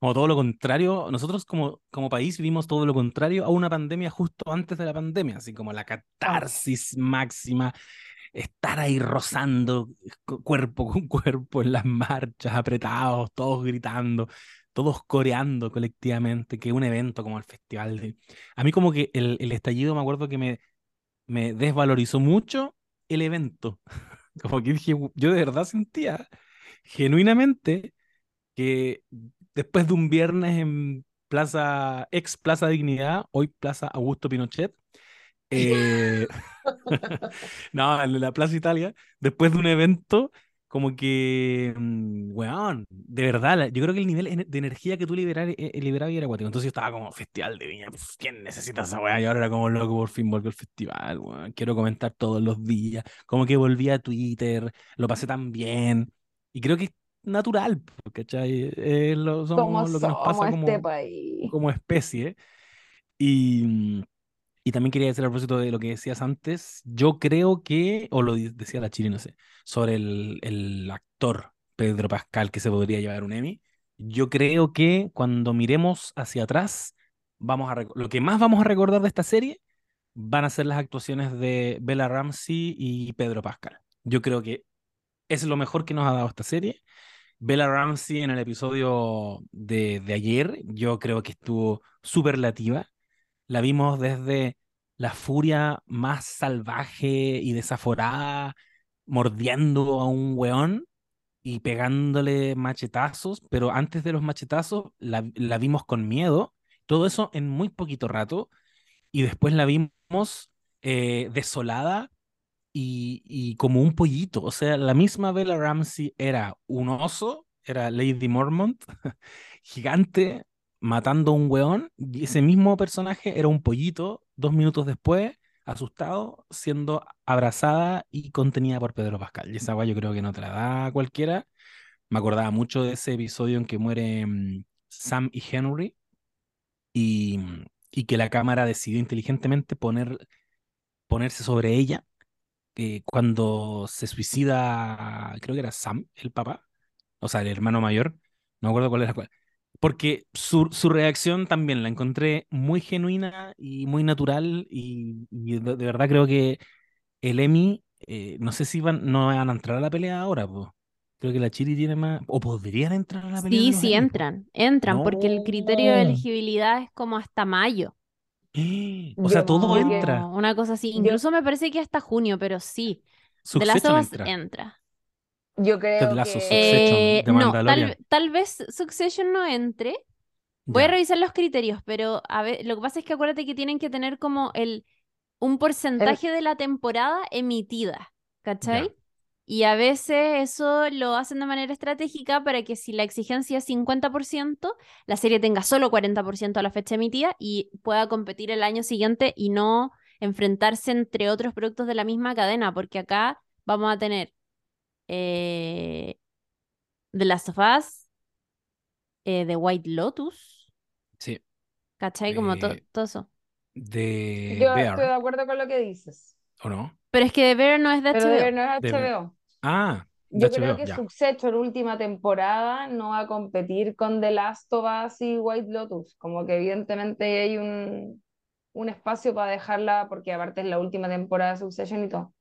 [SPEAKER 1] como todo lo contrario. Nosotros como, como país vimos todo lo contrario a una pandemia justo antes de la pandemia, así como la catarsis máxima, estar ahí rozando cu- cuerpo con *laughs* cuerpo en las marchas, apretados, todos gritando, todos coreando colectivamente, que un evento como el Festival de... A mí como que el, el estallido me acuerdo que me, me desvalorizó mucho el evento. *laughs* Como que dije, yo de verdad sentía genuinamente que después de un viernes en Plaza, ex Plaza Dignidad, hoy Plaza Augusto Pinochet, *laughs* eh, *laughs* no, en la Plaza Italia, después de un evento, como que, mm, weón, de verdad, yo creo que el nivel de energía que tú liberar, eh, eh, liberabas era acuático. Entonces yo estaba como, festival de viña, pf, ¿quién necesita esa weá? Y ahora era como loco, por fin volvió el festival, weón. Quiero comentar todos los días, como que volví a Twitter, lo pasé tan bien. Y creo que es natural, ¿cachai? Eh, lo,
[SPEAKER 3] Como
[SPEAKER 1] somos lo que nos pasa
[SPEAKER 3] este
[SPEAKER 1] como,
[SPEAKER 3] país.
[SPEAKER 1] como especie. Y, y también quería decir a propósito de lo que decías antes, yo creo que, o lo decía la Chile, no sé, sobre el, el actor Pedro Pascal que se podría llevar un Emmy, yo creo que cuando miremos hacia atrás, vamos a lo que más vamos a recordar de esta serie van a ser las actuaciones de Bella Ramsey y Pedro Pascal. Yo creo que es lo mejor que nos ha dado esta serie. Bella Ramsey en el episodio de, de ayer, yo creo que estuvo superlativa. La vimos desde la furia más salvaje y desaforada, mordiendo a un weón y pegándole machetazos, pero antes de los machetazos la, la vimos con miedo. Todo eso en muy poquito rato. Y después la vimos eh, desolada y, como un pollito. O sea, la misma Bella Ramsey era un oso, era Lady Mormont, *laughs* gigante, matando a un weón, y ese mismo personaje era un pollito, dos minutos después, asustado, siendo abrazada y contenida por Pedro Pascal. Y esa weá yo creo que no te la da cualquiera. Me acordaba mucho de ese episodio en que mueren Sam y Henry y, y que la cámara decidió inteligentemente poner, ponerse sobre ella eh, cuando se suicida, creo que era Sam, el papá, o sea, el hermano mayor, no me acuerdo cuál era cuál. Porque su, su reacción también la encontré muy genuina y muy natural y, y de, de verdad creo que el Emmy, eh, no sé si van, no van a entrar a la pelea ahora, pues. Creo que la Chiri tiene más, o podrían entrar a la pelea
[SPEAKER 2] Sí, sí,
[SPEAKER 1] po.
[SPEAKER 2] entran, entran, porque el criterio de
[SPEAKER 1] No.
[SPEAKER 2] elegibilidad es como hasta mayo. *gasps*
[SPEAKER 1] O sea,
[SPEAKER 3] Yo-
[SPEAKER 1] todo entra.
[SPEAKER 2] una cosa así.
[SPEAKER 3] Yo-
[SPEAKER 2] Incluso me parece que hasta junio, pero sí. Of Us
[SPEAKER 1] entra.
[SPEAKER 2] entra.
[SPEAKER 3] Yo creo
[SPEAKER 1] Ted
[SPEAKER 3] que
[SPEAKER 2] Eh,
[SPEAKER 1] de
[SPEAKER 2] no, tal, tal vez Succession no entre. Voy a revisar los criterios, pero a ver, lo que pasa es que acuérdate que tienen que tener como el un porcentaje de la temporada emitida, ¿cachai?
[SPEAKER 1] Ya.
[SPEAKER 2] Y a veces eso lo hacen de manera estratégica para que si la exigencia es 50%, la serie tenga solo 40% a la fecha emitida y pueda competir el año siguiente y no enfrentarse entre otros productos de la misma cadena, porque acá vamos a tener eh, The Last of Us, eh, The White Lotus,
[SPEAKER 1] Sí.
[SPEAKER 2] ¿cachai? Como to-
[SPEAKER 1] Eh,
[SPEAKER 2] todo eso.
[SPEAKER 1] De
[SPEAKER 3] yo
[SPEAKER 1] Bear,
[SPEAKER 3] estoy de acuerdo con lo que dices.
[SPEAKER 1] ¿o no?
[SPEAKER 2] Pero es que The Bear no es de
[SPEAKER 3] Pero no es. HBO.
[SPEAKER 1] Ah,
[SPEAKER 3] Yo creo
[SPEAKER 1] HBO,
[SPEAKER 3] que
[SPEAKER 1] ya.
[SPEAKER 3] Succession última temporada no va a competir con The Last of Us y White Lotus. Como que evidentemente hay un, un espacio para dejarla, porque aparte es la última temporada de Succession y todo.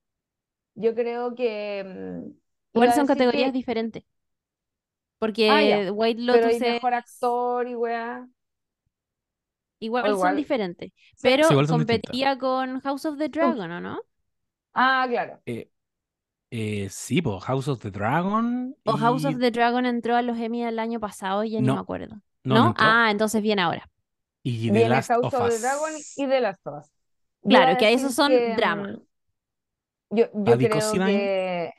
[SPEAKER 3] yo creo que... mm,
[SPEAKER 2] Igual son categorías
[SPEAKER 3] que-
[SPEAKER 2] diferentes.
[SPEAKER 3] Ah,
[SPEAKER 2] Porque
[SPEAKER 3] ya,
[SPEAKER 2] White
[SPEAKER 3] pero
[SPEAKER 2] Lotus
[SPEAKER 3] hay mejor
[SPEAKER 2] es-
[SPEAKER 3] actor y weá.
[SPEAKER 2] igual
[SPEAKER 3] o
[SPEAKER 2] son
[SPEAKER 3] igual-
[SPEAKER 2] diferentes. Pero
[SPEAKER 1] Sí, igual son distintas.
[SPEAKER 2] competía con House of the Dragon, ¿o no?
[SPEAKER 3] Ah, claro.
[SPEAKER 1] Eh, eh, sí, pues House of the Dragon.
[SPEAKER 2] O House of the Dragon entró a los Emmy del año pasado y ya ni
[SPEAKER 1] No.
[SPEAKER 2] me acuerdo.
[SPEAKER 1] No,
[SPEAKER 2] ¿No?
[SPEAKER 1] no entró.
[SPEAKER 2] Ah, entonces viene ahora.
[SPEAKER 1] Y The
[SPEAKER 3] Viene
[SPEAKER 1] Last
[SPEAKER 3] House
[SPEAKER 1] of
[SPEAKER 3] of the. Dragon y The Last of Us.
[SPEAKER 2] Claro, que esos son
[SPEAKER 3] que,
[SPEAKER 2] drama.
[SPEAKER 3] mm, Yo, creo que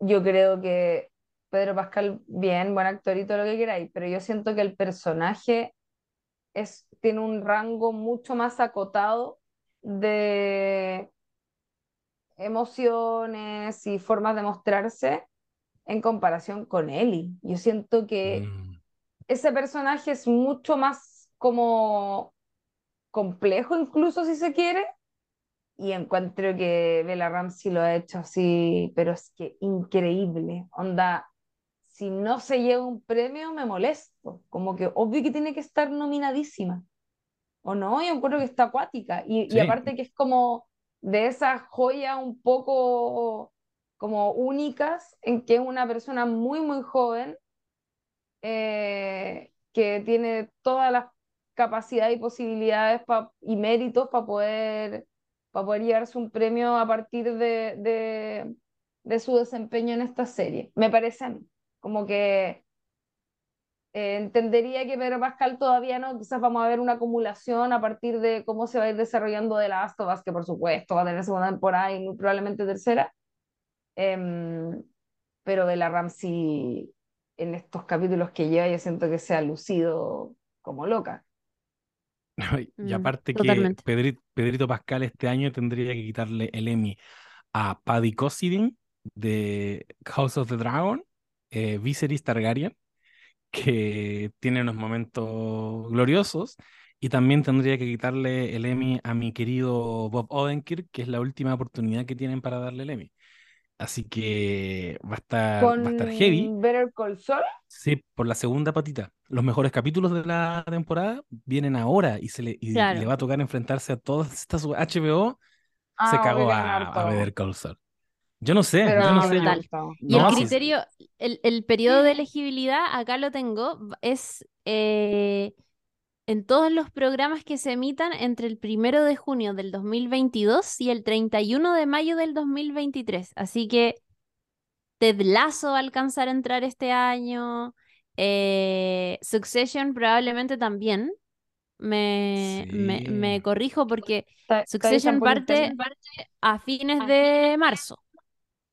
[SPEAKER 3] yo creo que Pedro Pascal, bien, buen actor y todo lo que queráis, pero yo siento que el personaje es, tiene un rango mucho más acotado de emociones y formas de mostrarse en comparación con Ellie. Yo siento que
[SPEAKER 1] Mm,
[SPEAKER 3] ese personaje es mucho más como complejo, incluso si se quiere, y encuentro que Bella Ramsey lo ha hecho así, pero es que increíble. Onda, si no se lleva un premio, me molesto. Como que obvio que tiene que estar nominadísima. ¿O no? Yo encuentro que está acuática. Y, y
[SPEAKER 1] Sí.
[SPEAKER 3] aparte que es como de esas joyas un poco como únicas, en que es una persona muy, muy joven, eh, que tiene todas las capacidades y posibilidades pa- y méritos para poder, para poder llevarse un premio a partir de, de, de su desempeño en esta serie. Me parece a mí. Como que eh, entendería que Pedro Pascal todavía no, quizás vamos a ver una acumulación a partir de cómo se va a ir desarrollando The Last of Us, que por supuesto va a tener segunda temporada y muy probablemente tercera. Em, pero Bella Ramsey en estos capítulos que lleva yo siento que se ha lucido como loca. *laughs*
[SPEAKER 1] Y
[SPEAKER 2] Mm,
[SPEAKER 1] aparte que
[SPEAKER 2] totalmente.
[SPEAKER 1] Pedri- Pedrito Pascal este año tendría que quitarle el Emmy a Paddy Considine de House of the Dragon, eh, Viserys Targaryen, que tiene unos momentos gloriosos, y también tendría que quitarle el Emmy a mi querido Bob Odenkirk, que es la última oportunidad que tienen para darle el Emmy. Así que va a estar, va a estar heavy.
[SPEAKER 3] Con Better Call Saul,
[SPEAKER 1] Sí, por la segunda patita. Los mejores capítulos de la temporada vienen ahora y se le, y
[SPEAKER 2] Claro.
[SPEAKER 1] le va a tocar enfrentarse a todas estas HBO.
[SPEAKER 3] ah,
[SPEAKER 1] se
[SPEAKER 3] obvio
[SPEAKER 1] cagó a, a. Better Call Saul. Yo no sé,
[SPEAKER 3] Pero
[SPEAKER 1] yo no
[SPEAKER 2] No,
[SPEAKER 1] sé. yo-.
[SPEAKER 2] Y
[SPEAKER 1] No,
[SPEAKER 2] el
[SPEAKER 1] sí,
[SPEAKER 2] criterio, el, el periodo de elegibilidad, acá lo tengo, es eh, en todos los programas que se emitan entre el primero de junio del 2022 y el 31 de mayo del 2023. Así que Ted Lasso va a alcanzar a entrar este año. eh, Succession probablemente también. Me, me, me corrijo porque Succession parte a fines de marzo.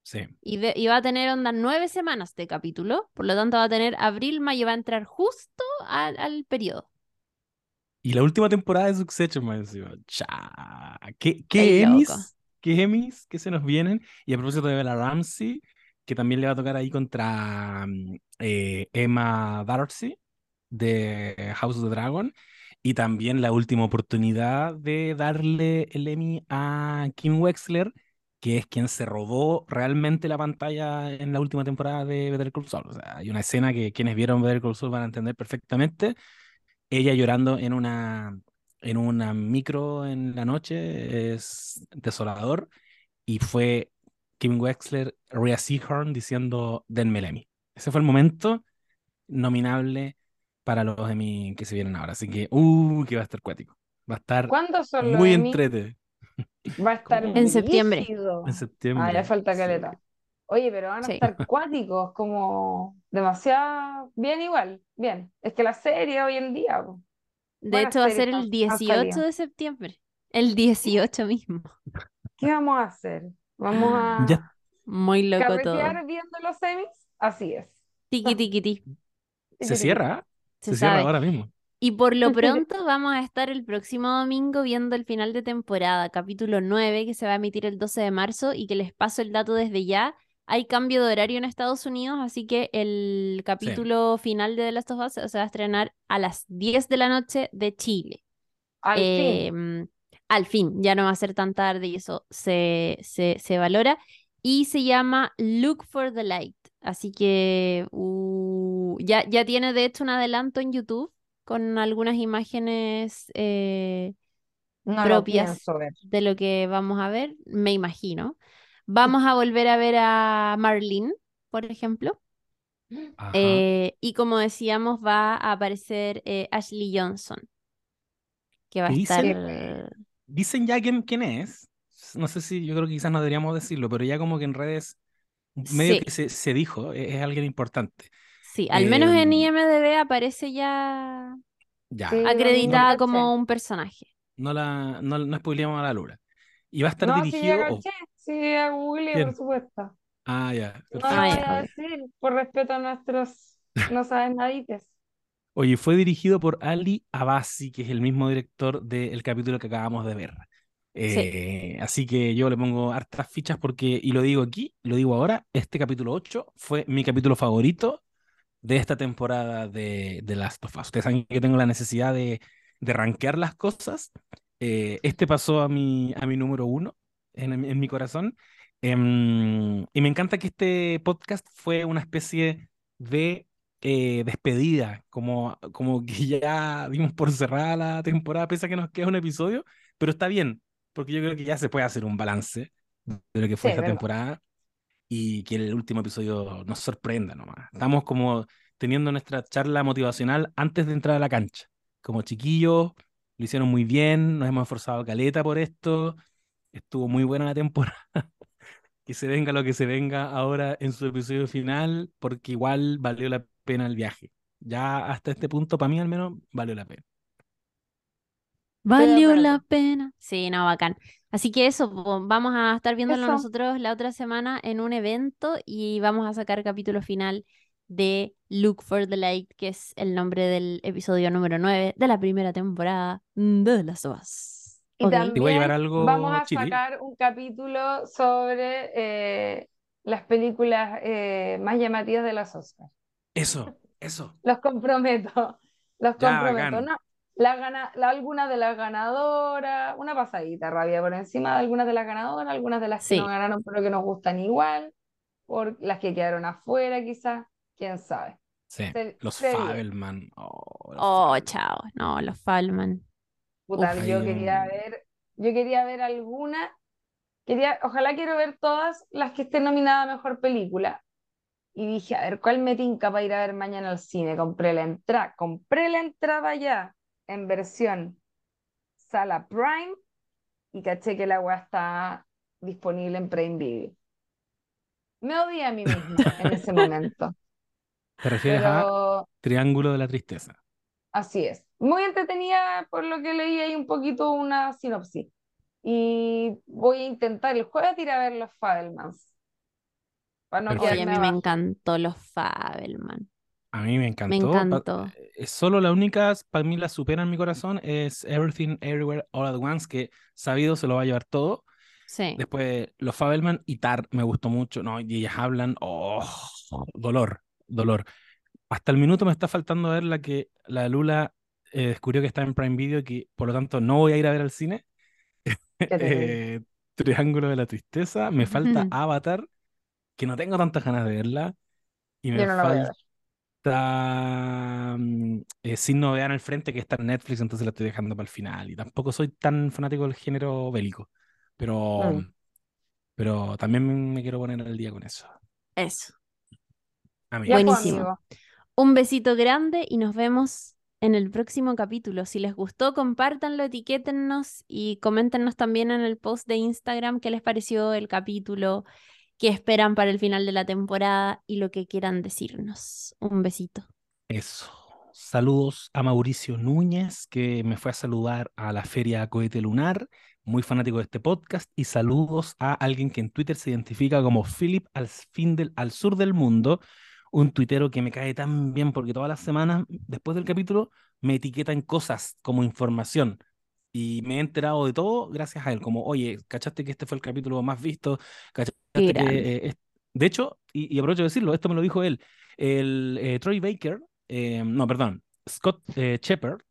[SPEAKER 1] Sí.
[SPEAKER 2] Y, va a tener onda nueve semanas de capítulo, por lo tanto va a tener abril, mayo, va a entrar justo al, al periodo.
[SPEAKER 1] Y la última temporada de Succession, más encima. Cha. ¿Qué, qué. Emmys? ¿Qué Emmys que se nos vienen? Y a propósito de Bella Ramsey, que también le va a tocar ahí contra mm, eh, Emma Darcy de House of the Dragon. Y también la última oportunidad de darle el Emmy a Kim Wexler, que es quien se robó realmente la pantalla en la última temporada de Better Call Saul. O sea, hay una escena que quienes vieron Better Call Saul van a entender perfectamente. Ella llorando en una, en una micro en la noche es desolador. Y fue Kim Wexler, Rhea Seehorn diciendo, denme el Emmy. Ese fue el momento nominable para los Emmy que se vienen ahora. Así que, uh, que va a estar cuático. Va a estar
[SPEAKER 3] ¿Cuándo son
[SPEAKER 1] muy entrete
[SPEAKER 3] Va a estar
[SPEAKER 2] En septiembre.
[SPEAKER 1] en septiembre.
[SPEAKER 3] Ah, ya falta
[SPEAKER 1] Sí.
[SPEAKER 3] caleta. Oye, pero van a
[SPEAKER 2] Sí.
[SPEAKER 3] estar cuáticos, como demasiado bien igual. Bien. Es que la serie hoy en día, po.
[SPEAKER 2] De hecho, va a ser el
[SPEAKER 3] han- han
[SPEAKER 2] 18
[SPEAKER 3] salido.
[SPEAKER 2] de septiembre. El 18 mismo. *laughs*
[SPEAKER 3] ¿qué vamos a hacer? Vamos a
[SPEAKER 1] Ya,
[SPEAKER 2] Muy loco todo.
[SPEAKER 3] viendo los semis. Así es.
[SPEAKER 2] Tiki, tiki, ti.
[SPEAKER 1] se cierra, ¿eh?
[SPEAKER 2] Se
[SPEAKER 1] se, cierra ahora mismo.
[SPEAKER 2] Y por lo *laughs* pronto vamos a estar el próximo domingo viendo el final de temporada, capítulo 9, que se va a emitir el 12 de marzo y que les paso el dato desde ya. Hay cambio de horario en Estados Unidos, así que el capítulo final de The Last of Us se va a estrenar a las 10 de la noche de Chile.
[SPEAKER 3] Al fin.
[SPEAKER 2] Em, al fin, ya no va a ser tan tarde y eso se, se, se valora. Y se llama Look for the Light. Así que uh, ya, ya tiene de hecho un adelanto en YouTube con algunas imágenes eh,
[SPEAKER 3] No lo
[SPEAKER 2] propias de lo que vamos a ver, me imagino. Vamos a volver a ver a Marlene, por ejemplo. Eh, y como decíamos, va a aparecer eh, Ashley Johnson, que va a
[SPEAKER 1] ¿Qué
[SPEAKER 2] estar...
[SPEAKER 1] dicen? Dicen ya quién, quién es. No sé si yo creo que quizás no deberíamos decirlo, pero ya como que en redes medio
[SPEAKER 2] Sí.
[SPEAKER 1] que se, se dijo, es, es alguien importante.
[SPEAKER 2] Sí, al menos en
[SPEAKER 1] Em,
[SPEAKER 2] IMDb aparece ya
[SPEAKER 1] Ya,
[SPEAKER 3] Sí,
[SPEAKER 2] acreditada
[SPEAKER 3] no
[SPEAKER 2] como un personaje.
[SPEAKER 1] no la no, no spoileamos a la lura. Y va a estar
[SPEAKER 3] No, sí,
[SPEAKER 1] dirigido. oh.
[SPEAKER 3] Sí, a Google,
[SPEAKER 1] ¿Quién?
[SPEAKER 3] por supuesto.
[SPEAKER 1] ah, ya,
[SPEAKER 3] No lo voy a decir por respeto a nuestros no *laughs* saben nadites.
[SPEAKER 1] Oye, fue dirigido por Ali Abassi, que es el mismo director del capítulo que acabamos de ver. Eh, así que yo le pongo hartas fichas porque, y lo digo aquí, lo digo ahora, este capítulo 8 fue mi capítulo favorito de esta temporada de, de Last of Us. Ustedes saben que tengo la necesidad de, de rankear las cosas. Eh, este pasó a mi, a mi número uno en, en mi corazón. Em, y me encanta que este podcast fue una especie de eh, despedida, como, como que *laughs* ya dimos por cerrada la temporada, pese a que nos queda un episodio, pero está bien, porque yo creo que ya se puede hacer un balance de lo que fue
[SPEAKER 3] Sí,
[SPEAKER 1] esta
[SPEAKER 3] verdad.
[SPEAKER 1] temporada y que el último episodio nos sorprenda nomás. Estamos como teniendo nuestra charla motivacional antes de entrar a la cancha. Como chiquillos, lo hicieron muy bien, nos hemos esforzado caleta por esto, estuvo muy buena la temporada. *laughs* Que se venga lo que se venga ahora en su episodio final, porque igual valió la pena el viaje. Ya hasta este punto, para mí al menos, valió la pena.
[SPEAKER 2] Valió la pena. Sí, no, bacán. Así que eso, vamos a estar viéndolo
[SPEAKER 3] Eso.
[SPEAKER 2] nosotros la otra semana en un evento y vamos a sacar capítulo final de Look for the Light, que es el nombre del episodio número 9 de la primera temporada de Las of Us.
[SPEAKER 3] Y
[SPEAKER 2] Ok.
[SPEAKER 1] Te voy a llevar
[SPEAKER 3] también
[SPEAKER 1] algo,
[SPEAKER 3] vamos a sacar un capítulo sobre eh, las películas eh, más llamativas de las Oscars.
[SPEAKER 1] Eso, eso.
[SPEAKER 3] Los comprometo, los
[SPEAKER 1] Ya,
[SPEAKER 3] comprometo.
[SPEAKER 1] bacán.
[SPEAKER 3] No, la gana, la- algunas de las ganadoras, una pasadita rabia por encima de algunas de las ganadoras, algunas de las que no ganaron pero que nos gustan igual, por las que quedaron afuera quizás, quién sabe.
[SPEAKER 1] Sí.
[SPEAKER 3] Se-
[SPEAKER 1] Los
[SPEAKER 3] se.
[SPEAKER 1] Fabelman. Oh, los
[SPEAKER 2] Oh,
[SPEAKER 1] Fabelman.
[SPEAKER 2] chao. No, los.
[SPEAKER 3] Puta,
[SPEAKER 1] Uf.
[SPEAKER 3] yo quería ver, yo quería ver alguna, quería, ojalá quiero ver todas las que estén nominadas a mejor película. Y dije, a ver, ¿cuál me tinca para ir a ver mañana al cine? Compré la entrada, compré la entrada ya en versión sala Prime y caché que la weá está disponible en Prime Video. Me odié a mí misma en ese *laughs* momento,
[SPEAKER 1] ¿Te refieres a Triángulo de la Tristeza?
[SPEAKER 3] Así es. Muy entretenida, por lo que leí ahí un poquito una sinopsis. Y voy a intentar el jueves ir a ver los Fabelmans. Para no.
[SPEAKER 2] Oye, a mí me encantó los Fabelman.
[SPEAKER 1] A mí me
[SPEAKER 2] Me
[SPEAKER 1] encantó. Pa-
[SPEAKER 2] encantó.
[SPEAKER 1] eh, Solo la única, para mí la supera en mi corazón, es Everything Everywhere All at Once, que sabido se lo va a llevar todo.
[SPEAKER 2] Sí.
[SPEAKER 1] Después los Fabelman y Tar me gustó mucho, ¿no? Y ellas hablan, oh, dolor, dolor. Hasta el minuto me está faltando ver la que la Lula eh, descubrió que está en Prime Video y que por lo tanto no voy a ir a ver al cine. *laughs* Eh, Triángulo de la Tristeza. Me falta *laughs* Avatar, que no tengo tantas ganas de verla. Y me
[SPEAKER 3] no la
[SPEAKER 1] falta mm, eh, Sin Novedad en el Frente, que está en Netflix, entonces la estoy dejando para el final. Y tampoco soy tan fanático del género bélico. Pero,
[SPEAKER 3] Mm.
[SPEAKER 1] pero también me quiero poner al día con eso.
[SPEAKER 2] Eso.
[SPEAKER 1] Amigo.
[SPEAKER 3] Pues,
[SPEAKER 2] Buenísimo. Un besito grande y nos vemos en el próximo capítulo. Si les gustó, compártanlo, etiquétennos y coméntenos también en el post de Instagram qué les pareció el capítulo, qué esperan para el final de la temporada y lo que quieran decirnos. Un besito.
[SPEAKER 1] Eso. Saludos a Mauricio Núñez, que me fue a saludar a la Feria Cohete Lunar, muy fanático de este podcast, y saludos a alguien que en Twitter se identifica como Philip al, fin del, al sur del mundo, un tuitero que me cae tan bien porque todas las semanas, después del capítulo, me etiquetan cosas como información. Y me he enterado de todo gracias a él, como, oye, ¿cachaste que este fue el capítulo más visto? ¿Cachaste que, eh, De hecho, y, y aprovecho de decirlo, esto me lo dijo él, el eh, Troy Baker, eh, no, perdón, Scott eh, Shepard,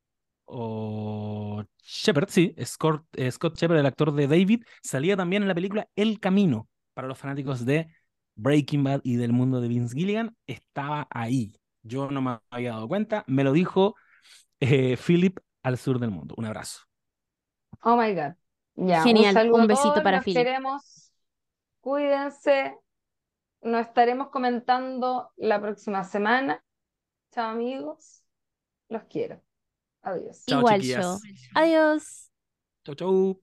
[SPEAKER 1] o Shepard, sí, Scott, eh, Scott Shepard, el actor de David, salía también en la película El Camino, para los fanáticos de Breaking Bad y del mundo de Vince Gilligan, estaba ahí. Yo no me había dado cuenta, me lo dijo eh, Philip al sur del mundo. Un abrazo.
[SPEAKER 3] Oh my God. Ya, un
[SPEAKER 2] Genial.
[SPEAKER 3] saludo
[SPEAKER 2] Un besito para Philip.
[SPEAKER 3] queremos. Cuídense. Nos estaremos comentando la próxima semana. Chao amigos. Los quiero. Adiós.
[SPEAKER 2] Igual
[SPEAKER 1] chiquillas.
[SPEAKER 2] yo. Adiós.
[SPEAKER 1] Chau, chau.